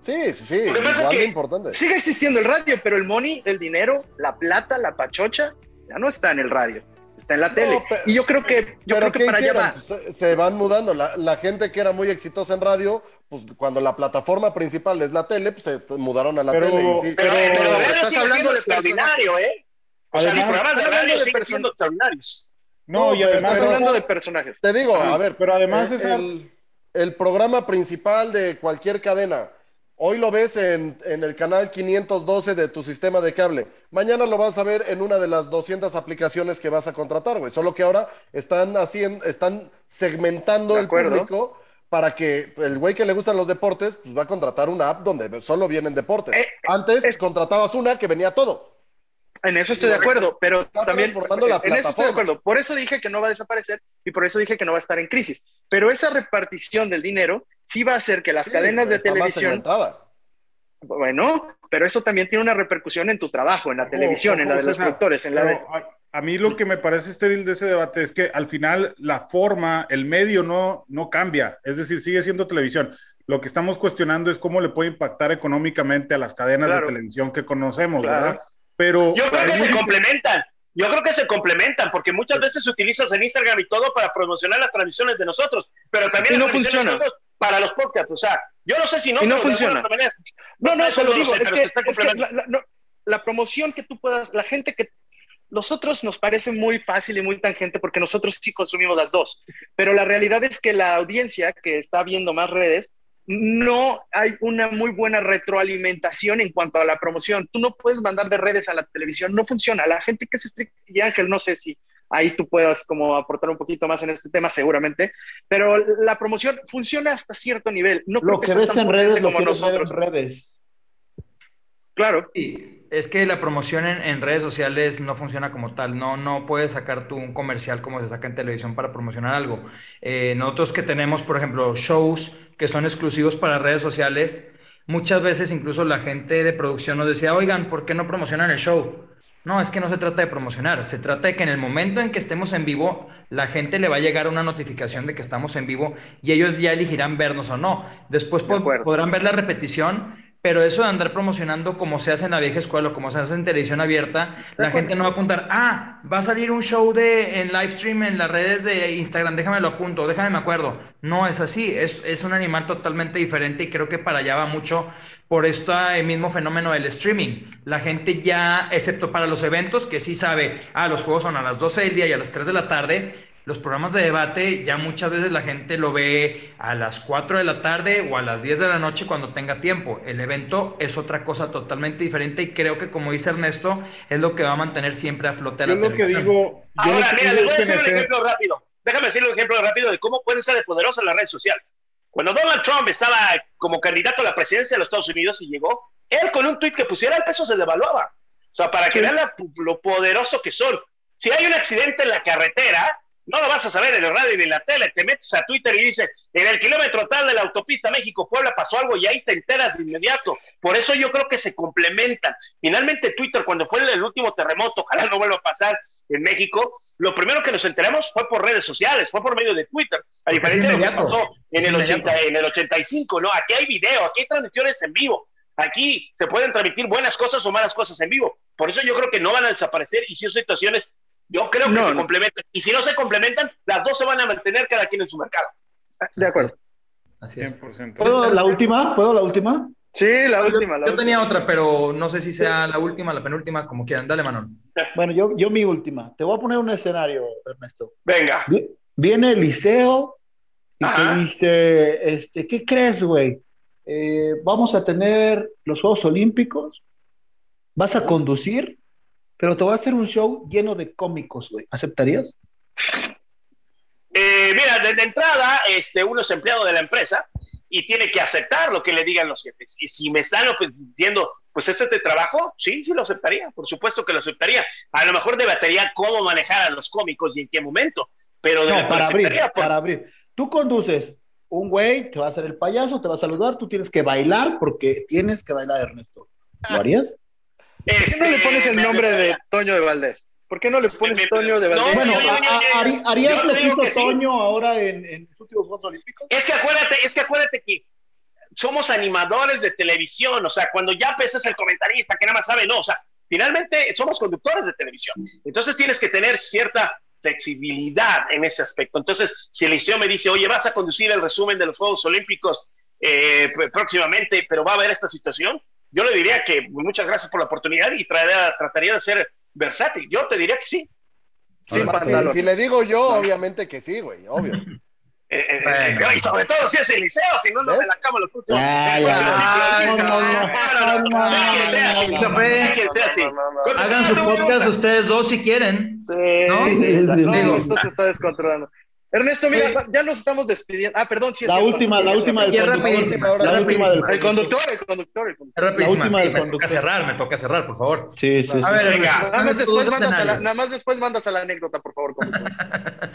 Sí, sí, sí. Lo que pasa es de que- importante. Sigue existiendo el radio, pero el money, el dinero, la plata, la pachocha, ya no está en el radio, está en la tele. pero- y yo creo que, yo creo que ¿qué para allá va. Se, se van mudando. La, la gente que era muy exitosa en radio, pues cuando la plataforma principal es la tele, pues se mudaron a la Pero- tele. y sí. Pero, Pero pero, estás estás hablando hablando de extraordinario, ¿eh? O sea, Además- programas de estás hablando radio de siguen siendo extraordinarios. No, No, y pero además. Estás pero- hablando de personajes. Te digo, Ah, a ver. pero además eh, el, el programa principal de cualquier cadena. Hoy lo ves en, en el canal 512 de tu sistema de cable. Mañana lo vas a ver en una de las 200 aplicaciones que vas a contratar, güey. Solo que ahora están haciendo, están segmentando el público para que el güey que le gustan los deportes, pues va a contratar una app donde solo vienen deportes. Eh, Antes es- contratabas una que venía todo. En eso estoy de acuerdo, pero también transformando la en eso estoy de acuerdo. Por eso dije que no va a desaparecer y por eso dije que no va a estar en crisis. Pero esa repartición del dinero sí va a hacer que las Sí, cadenas de televisión, bueno, pero eso también tiene una repercusión en tu trabajo, en la televisión, en la de los productores, en la de... a, mí lo que me parece estéril de ese debate es que al final la forma, el medio no, no cambia, es decir, sigue siendo televisión. Lo que estamos cuestionando es cómo le puede impactar económicamente a las cadenas Claro. de televisión que conocemos, Claro. ¿verdad? Pero Yo creo que se complementan. Yo creo que se complementan, porque muchas veces utilizas el Instagram y todo para promocionar las transmisiones de nosotros, pero también Y no las de nosotros para los podcasts. O sea, yo no sé si no, Y no funciona. manera- No, no, eso te lo digo, sé, es que, es que la, la- no, la promoción que tú puedas, la gente que nosotros nos parece muy fácil y muy tangente porque nosotros sí consumimos las dos, pero la realidad es que la audiencia que está viendo más redes no hay una muy buena retroalimentación en cuanto a la promoción. Tú no puedes mandar de redes a la televisión, no funciona. La gente que es estricta, y Ángel, no sé si ahí tú puedas como aportar un poquito más en este tema seguramente, pero la promoción funciona hasta cierto nivel. No lo creo que, sea ves tan en redes, lo como que nosotros. en redes. Claro. Sí, es que la promoción en, en redes sociales no funciona como tal. No, no puedes sacar tú un comercial como se saca en televisión para promocionar algo. Eh, nosotros que tenemos, por ejemplo, shows que son exclusivos para redes sociales, muchas veces incluso la gente de producción nos decía, oigan, ¿por qué no promocionan el show? No, es que no se trata de promocionar, se trata de que en el momento en que estemos en vivo, la gente le va a llegar una notificación de que estamos en vivo y ellos ya elegirán vernos o no. Después De podrán ver la repetición, pero eso de andar promocionando como se hace en la vieja escuela o como se hace en televisión abierta, la gente no va a apuntar, ah, va a salir un show de en live stream en las redes de Instagram, déjame lo apunto, déjame me acuerdo. No es así, es, es un animal totalmente diferente y creo que para allá va mucho por este mismo fenómeno del streaming. La gente ya, excepto para los eventos, que sí sabe, ah, los juegos son a las 12 del día y a las 3 de la tarde, los programas de debate ya muchas veces la gente lo ve a las 4 de la tarde o a las 10 de la noche cuando tenga tiempo. El evento es otra cosa totalmente diferente y creo que como dice Ernesto, es lo que va a mantener siempre a flote Yo la lo que televisión. digo, yo Ahora, lo que mira, les voy a que un ejemplo rápido. Déjame decirle un ejemplo rápido de cómo pueden ser de poderosas las redes sociales. Cuando Donald Trump estaba como candidato a la presidencia de los Estados Unidos y llegó, él con un tuit que pusiera el peso se devaluaba. O sea, para que vean la- lo poderoso que son. Si hay un accidente en la carretera, no lo vas a saber en el radio ni en la tele. Te metes a Twitter y dices, en el kilómetro tal de la autopista México-Puebla pasó algo y ahí te enteras de inmediato. Por eso yo creo que se complementan. Finalmente Twitter, cuando fue el, último terremoto, ojalá no vuelva a pasar en México, lo primero que nos enteramos fue por redes sociales, fue por medio de Twitter. A diferencia de lo que pasó en el, inmediato. 80, en el 85, ¿no? Aquí hay video, aquí hay transmisiones en vivo. Aquí se pueden transmitir buenas cosas o malas cosas en vivo. Por eso yo creo que no van a desaparecer y si son situaciones, yo creo que No, se no. complementan. Y si no se complementan, las dos se van a mantener cada quien en su mercado. De acuerdo. Así es. 100%. ¿Puedo la última? ¿Puedo la última? Sí, la última. La yo última. tenía otra, pero no sé si sea la última, la penúltima, como quieran. Dale, Manon. Bueno, yo, yo mi última. Te voy a poner un escenario, Ernesto. Venga. Vi- Viene Eliseo y Ajá. te dice, este, ¿qué crees, güey? Eh, vamos a tener los Juegos Olímpicos, vas a conducir, pero te voy a hacer un show lleno de cómicos, güey. ¿Aceptarías? Eh, mira, desde entrada, este, uno es empleado de la empresa y tiene que aceptar lo que le digan los jefes. Y si me están diciendo, pues ese es de trabajo, sí, sí lo aceptaría, por supuesto que lo aceptaría. A lo mejor debatería cómo manejar a los cómicos y en qué momento, pero de No, para abrir, por- para abrir. Tú conduces, un güey te va a hacer el payaso, te va a saludar, tú tienes que bailar porque tienes que bailar, Ernesto. ¿Lo harías? ¿Por qué no le pones el me nombre de. Toño de Valdés? ¿Por qué no le pones Me- me- Toño de no, Valdés? Bueno, a- a- ¿harías lo te que digo hizo que sí. Toño ahora en, en los últimos Juegos Olímpicos? Es que acuérdate, es que acuérdate que somos animadores de televisión, o sea, cuando ya pesas el comentarista que nada más sabe, no, o sea, finalmente somos conductores de televisión. Entonces tienes que tener cierta flexibilidad en ese aspecto. Entonces, si Eliseo me dice, oye, vas a conducir el resumen de los Juegos Olímpicos eh, pr- próximamente, pero va a haber esta situación, yo le diría que muchas gracias por la oportunidad y traería- trataría de ser versátil. Yo te diría que sí. Sin Si, pantalón. si le digo yo, obviamente que sí, güey, obvio. Eh, eh, Bueno. eh, y sobre todo si es Eliseo, si no, no me la cama los así. Hagan su podcast ustedes dos si quieren. Sí, ¿No? sí, Sí, no, sí, esto se está descontrolando. Ernesto, mira, ya nos estamos despidiendo. Ah, perdón, sí es La cierto. última, la última del conductor. La última del El conductor, el conductor, el conductor. Es rapidísima, última sí, del me toca conductor. cerrar, me toca cerrar, por favor. Sí, sí, sí. A ver, Venga. están Nada más, después mandas a la, escenarios. nada más después mandas a la anécdota, por favor. conductor. (laughs)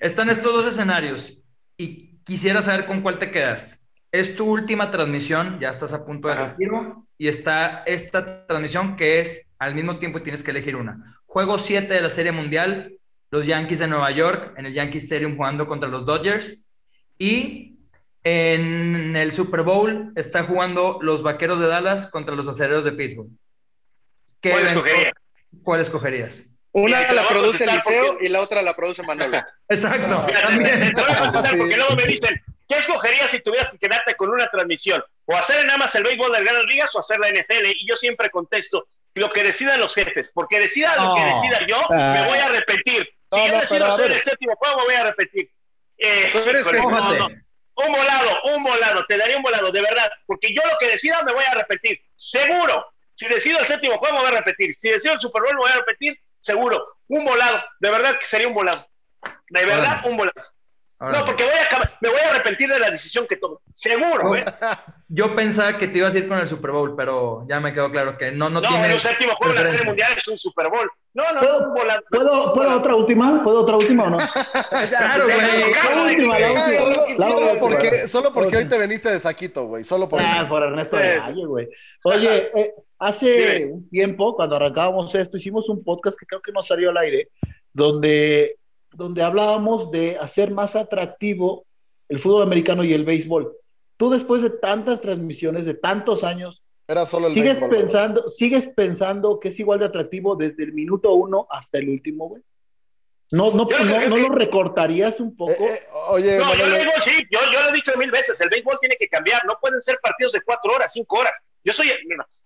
Están estos dos escenarios y quisiera saber con cuál te quedas. Es tu última transmisión, ya estás a punto de Ajá. retiro, y está esta transmisión que es al mismo tiempo tienes que elegir una. Juego 7 de la Serie Mundial, los Yankees de Nueva York en el Yankee Stadium jugando contra los Dodgers, y en el Super Bowl está jugando los Vaqueros de Dallas contra los Acereros de Pittsburgh. ¿Qué ¿Cuál escogería? ¿Cuál escogerías? Una la produce Eliseo porque- y la otra la produce Manolo. (laughs) Exacto. Te, te voy a contestar (laughs) Sí. porque luego me dicen, ¿qué escogerías si tuvieras que quedarte con una transmisión? ¿O hacer nada más el béisbol de las grandes ligas o hacer la NFL? Y yo siempre contesto, lo que decidan los jefes, porque decida lo que decida yo, me voy a arrepentir. Si No, yo no, decido hacer el séptimo juego, voy a arrepentir. Eh, Pero es híjole, que- no, Mójate. no. un volado, un volado, te daría un volado, de verdad, porque yo lo que decida me voy a repetir, seguro. Si decido el séptimo juego, me voy a repetir. Si decido el Super Bowl, me voy a repetir, seguro. Un volado, de verdad que sería un volado. De verdad, un volado. No, porque voy a, me voy a arrepentir de la decisión que tomo. Seguro, ¿eh? Yo pensaba que te ibas a ir con el Super Bowl, pero ya me quedó claro que no, no, no tiene. No, el séptimo juego de la Serie Mundial es un Super Bowl. No, no, ¿Puedo, volado. ¿puedo, ¿puedo otra última? ¿Puedo otra última o no? (laughs) claro, güey. La última, la última. La Solo última. porque, solo porque hoy te veniste de saquito, güey. Solo por Ah, eso. por Ernesto de Valle, güey. Oye, eh, hace Dime. un tiempo, cuando arrancábamos esto, hicimos un podcast que creo que no salió al aire, donde, donde hablábamos de hacer más atractivo el fútbol americano y el béisbol. Tú después de tantas transmisiones, de tantos años, Era solo el ¿sigues béisbol, pensando, ¿sigues pensando que es igual de atractivo desde el minuto uno hasta el último, güey? ¿No, no, Yo no, lo recortarías un poco? Eh, eh, oye, No, yo el béisbol sí, yo, yo lo he dicho mil veces, el béisbol tiene que cambiar, no pueden ser partidos de cuatro horas, cinco horas. Yo soy,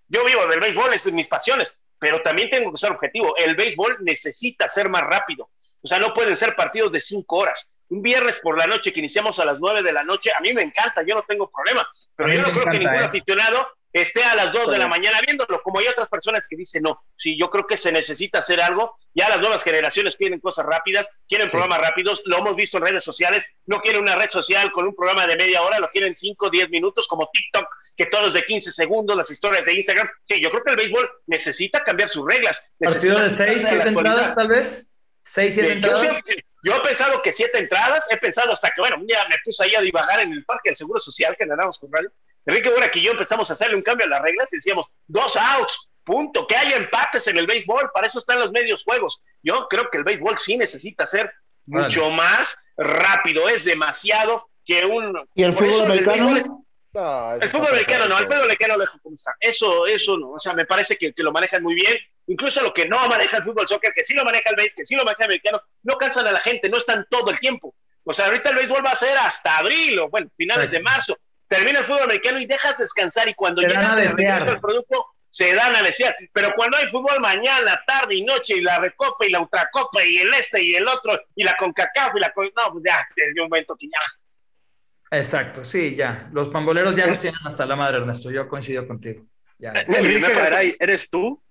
yo vivo del béisbol, es de mis pasiones, pero también tengo que ser objetivo. El béisbol necesita ser más rápido, o sea, no pueden ser partidos de cinco horas. Un viernes por la noche que iniciamos a las nueve de la noche, a mí me encanta, yo no tengo problema, pero yo no creo que ningún ¿eh? aficionado esté a las dos de la mañana viéndolo, como hay otras personas que dicen no. Sí, yo creo que se necesita hacer algo. Ya las nuevas generaciones quieren cosas rápidas, quieren programas rápidos, lo hemos visto en redes sociales, no quieren una red social con un programa de media hora, lo quieren 5, 10 minutos como TikTok, que todos de 15 segundos, las historias de Instagram. Sí, yo creo que el béisbol necesita cambiar sus reglas. Partido de necesita seis, adaptarse a la siete actualidad. entradas, tal vez. Seis, siete Yo, entradas. siempre- yo he pensado que siete entradas, he pensado hasta que, bueno, un día me puse ahí a divagar en el Parque del Seguro Social que andábamos con radio. Enrique Burak y yo empezamos a hacerle un cambio a las reglas y decíamos, dos outs, punto, que haya empates en el béisbol, para eso están los medios juegos. Yo creo que el béisbol sí necesita ser mucho más rápido, es demasiado que un... ¿Y el fútbol americano? béisbol es- no, el fútbol americano no, el fútbol americano lo dejo como está. Eso, eso no. O sea, me parece que, que lo manejan muy bien. Incluso lo que no maneja el fútbol soccer, que sí lo maneja el béisbol, que sí lo maneja el americano, no cansan a la gente, no están todo el tiempo. O sea, ahorita el béisbol va a ser hasta abril o, bueno, finales de marzo. Termina el fútbol americano y dejas descansar y cuando dan llegas al producto, se dan a desear. Pero cuando hay fútbol mañana, tarde y noche, y la recopa y la ultracopa y el este y el otro, y la concacaf y la... con- No, pues ya, es un momento que ya... Exacto, sí, ya. Los pamboleros ya los tienen hasta la madre, Ernesto. Yo coincido contigo. Ya. Enrique Garay, ¿eres tú?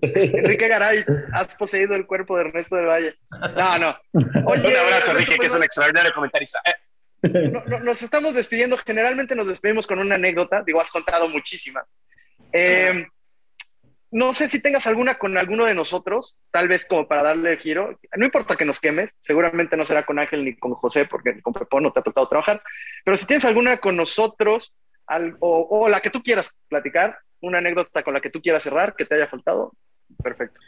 Enrique Garay, has poseído el cuerpo de Ernesto del Valle. No, no. Oye, Un abrazo, Enrique, que es un extraordinario comentarista. Eh, no- no- nos estamos despidiendo. Generalmente nos despedimos con una anécdota. Digo, has contado muchísimas. Eh, no sé si tengas alguna con alguno de nosotros, tal vez como para darle el giro. No importa que nos quemes, seguramente no será con Ángel ni con José, porque con Pepón no te ha tocado trabajar. Pero si tienes alguna con nosotros, o, o la que tú quieras platicar, una anécdota con la que tú quieras cerrar, que te haya faltado, perfecto.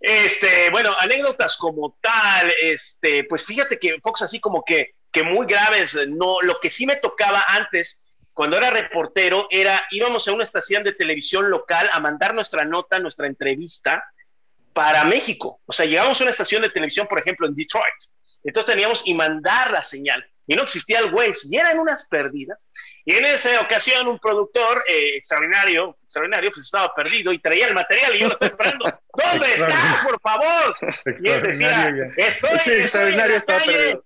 Este, bueno, anécdotas como tal, este, pues fíjate que Fox así como que, que muy graves, no, lo que sí me tocaba antes, cuando era reportero, era íbamos a una estación de televisión local a mandar nuestra nota, nuestra entrevista para México. O sea, llegamos a una estación de televisión, por ejemplo, en Detroit. Entonces teníamos y mandar la señal. Y no existía el Waze, y eran unas perdidas. Y en esa ocasión un productor eh, extraordinario, extraordinario, pues estaba perdido y traía el material y yo lo estoy esperando. (laughs) ¿Dónde estás, por favor? Y él decía, estoy, Sí, estoy en la calle, perdido.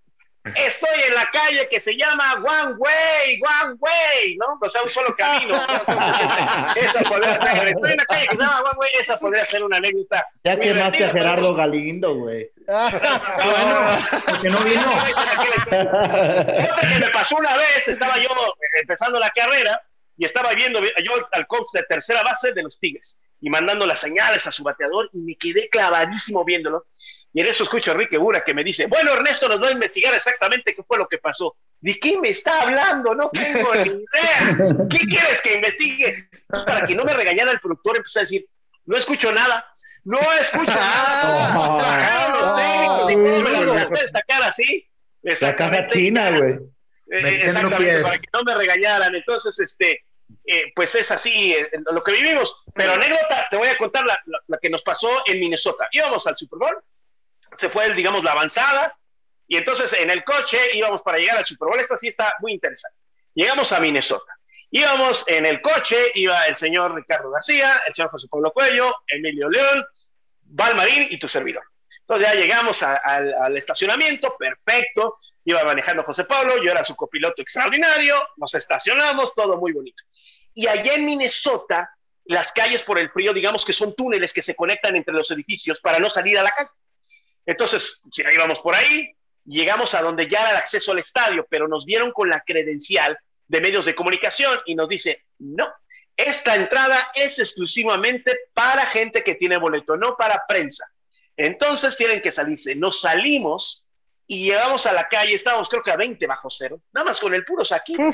Estoy en la calle que se llama One Way, One Way, ¿no? O sea, un solo camino. (laughs) esa podría ser, estoy en la calle que se llama One Way, esa podría ser una anécdota. Ya quemaste a pero Gerardo pues, Galindo, güey. (laughs) Bueno, porque no vino. Otra que me pasó una vez, estaba yo empezando la carrera y estaba viendo yo al coach de tercera base de los Tigres y mandando las señales a su bateador y me quedé clavadísimo viéndolo. Y en eso escucho a Enrique Bura que me dice, bueno, Ernesto nos va a investigar exactamente qué fue lo que pasó. ¿De qué me está hablando? No tengo ni idea. (laughs) ¿Qué quieres que investigue? Pues para que no me regañara el productor, empecé a decir, no escucho nada. No escucho (laughs) nada. Sacaron los técnicos y cómo me lo destacar así. La caja Exactamente. china, güey. Eh, exactamente, para que no me regañaran. Entonces, este, eh, pues es así eh, lo que vivimos. Pero anécdota, te voy a contar la, la- la que nos pasó en Minnesota. Íbamos al Super Bowl, se fue, digamos, la avanzada, y entonces en el coche íbamos para llegar al Super Bowl. Esta sí está muy interesante. Llegamos a Minnesota. Íbamos en el coche, iba el señor Ricardo García, el señor José Pablo Cuello, Emilio León, Val Marín y tu servidor. Entonces ya llegamos al estacionamiento, perfecto. Iba manejando José Pablo, yo era su copiloto extraordinario, nos estacionamos, todo muy bonito. Y allá en Minnesota, las calles por el frío, digamos que son túneles que se conectan entre los edificios para no salir a la calle. Entonces, ya íbamos por ahí, llegamos a donde ya era el acceso al estadio, pero nos vieron con la credencial de medios de comunicación y nos dice, no, esta entrada es exclusivamente para gente que tiene boleto, no para prensa. Entonces tienen que salirse. Nos salimos y llegamos a la calle, estábamos creo que a 20 bajo cero, nada más con el puro saquito.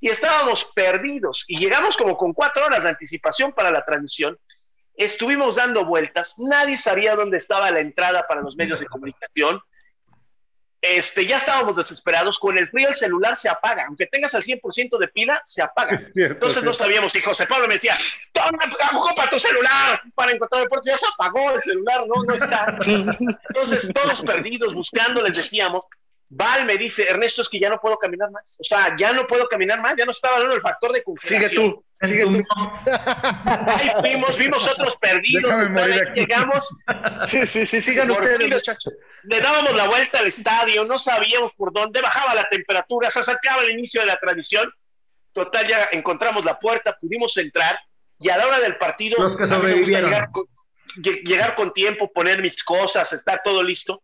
Y estábamos perdidos y llegamos como con cuatro horas de anticipación para la transmisión. Estuvimos dando vueltas, nadie sabía dónde estaba la entrada para los medios de comunicación. Este, ya estábamos desesperados, con el frío el celular se apaga, aunque tengas al 100% de pila, se apaga. (laughs) Cierto, Entonces no sabíamos, y José Pablo me decía, toma, ocupa tu celular para encontrar deportes, ya se apagó el celular, no, no está. (laughs) Entonces todos perdidos, buscando, les decíamos, Val me dice, Ernesto, es que ya no puedo caminar más, o sea, ya no puedo caminar más, ya no estaba dando el factor de congelación. Sigue tú, sigue tú. Ahí fuimos, vimos otros perdidos, llegamos, Sí, sí, sí, sigan Por ustedes, muchachos. le dábamos la vuelta al estadio, no sabíamos por dónde, bajaba la temperatura, se acercaba el inicio de la transmisión. Total, ya encontramos la puerta, pudimos entrar y a la hora del partido, Los que sobrevivieron. con, llegar con tiempo, poner mis cosas, estar todo listo.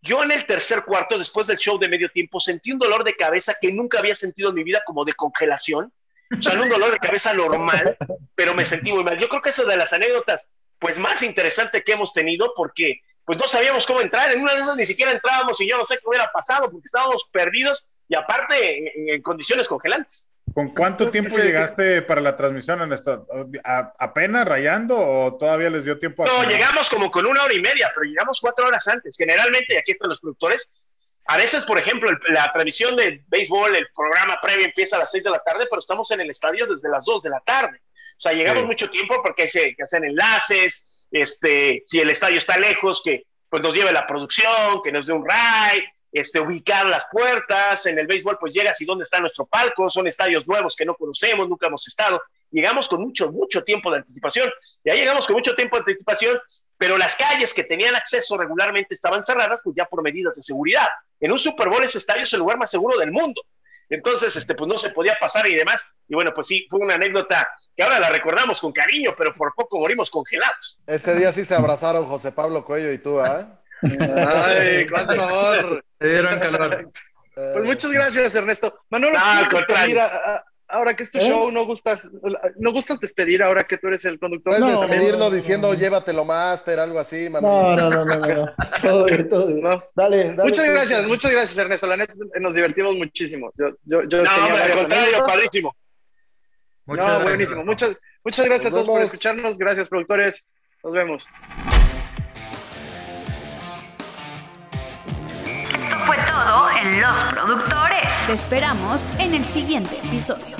Yo en el tercer cuarto, después del show de medio tiempo, sentí un dolor de cabeza que nunca había sentido en mi vida, como de congelación. O sea, un dolor de cabeza normal, pero me sentí muy mal. Yo creo que eso de las anécdotas, pues más interesante que hemos tenido, porque pues no sabíamos cómo entrar. En una de esas ni siquiera entrábamos y yo no sé qué hubiera pasado, porque estábamos perdidos y aparte en condiciones congelantes. ¿Con cuánto Pues, tiempo ese- llegaste para la transmisión, Ernesto? ¿A- ¿Apenas rayando o todavía les dio tiempo a No, llegamos como con una hora y media, pero llegamos cuatro horas antes. Generalmente, y aquí están los productores, a veces, por ejemplo, el- la transmisión de béisbol, el programa previo empieza a las seis de la tarde, pero estamos en el estadio desde las dos de la tarde. O sea, llegamos Sí. mucho tiempo porque hay se- que hacen enlaces, este, si el estadio está lejos, que pues nos lleve la producción, que nos dé un ride, este, ubicar las puertas. En el béisbol, pues llegas y dónde está nuestro palco. Son estadios nuevos que no conocemos, nunca hemos estado. Llegamos con mucho, mucho tiempo de anticipación. Ya llegamos con mucho tiempo de anticipación, pero las calles que tenían acceso regularmente estaban cerradas, pues ya por medidas de seguridad. En un Super Bowl ese estadio es el lugar más seguro del mundo. Entonces, este, pues no se podía pasar y demás. Y bueno, pues sí, fue una anécdota que ahora la recordamos con cariño, pero por poco morimos congelados. Ese día sí se abrazaron José Pablo Cuello y tú, ¿ah? Ay, cuánto amor. Se dieron calor. Pues muchas gracias, Ernesto. Manolo, No, al ¿quieres despedir contrario. a- ahora que es tu ¿Eh? show, ¿no gustas, ¿no gustas despedir ahora que tú eres el conductor? Puedes No, despedirlo no, no, diciendo no. llévatelo master, algo así, Manolo. No, no, no, no. (laughs) Todo bien, todo bien. No. Dale, dale. Muchas gracias, muchas gracias, Ernesto. La neta, nos divertimos muchísimo. Yo, yo, yo No, tenía hombre, al contrario, padrísimo. Muchas no, gracias. buenísimo. Muchas, muchas gracias a todos por escucharnos. Gracias, productores. Nos vemos. Todo en Los Productores. Te esperamos en el siguiente episodio.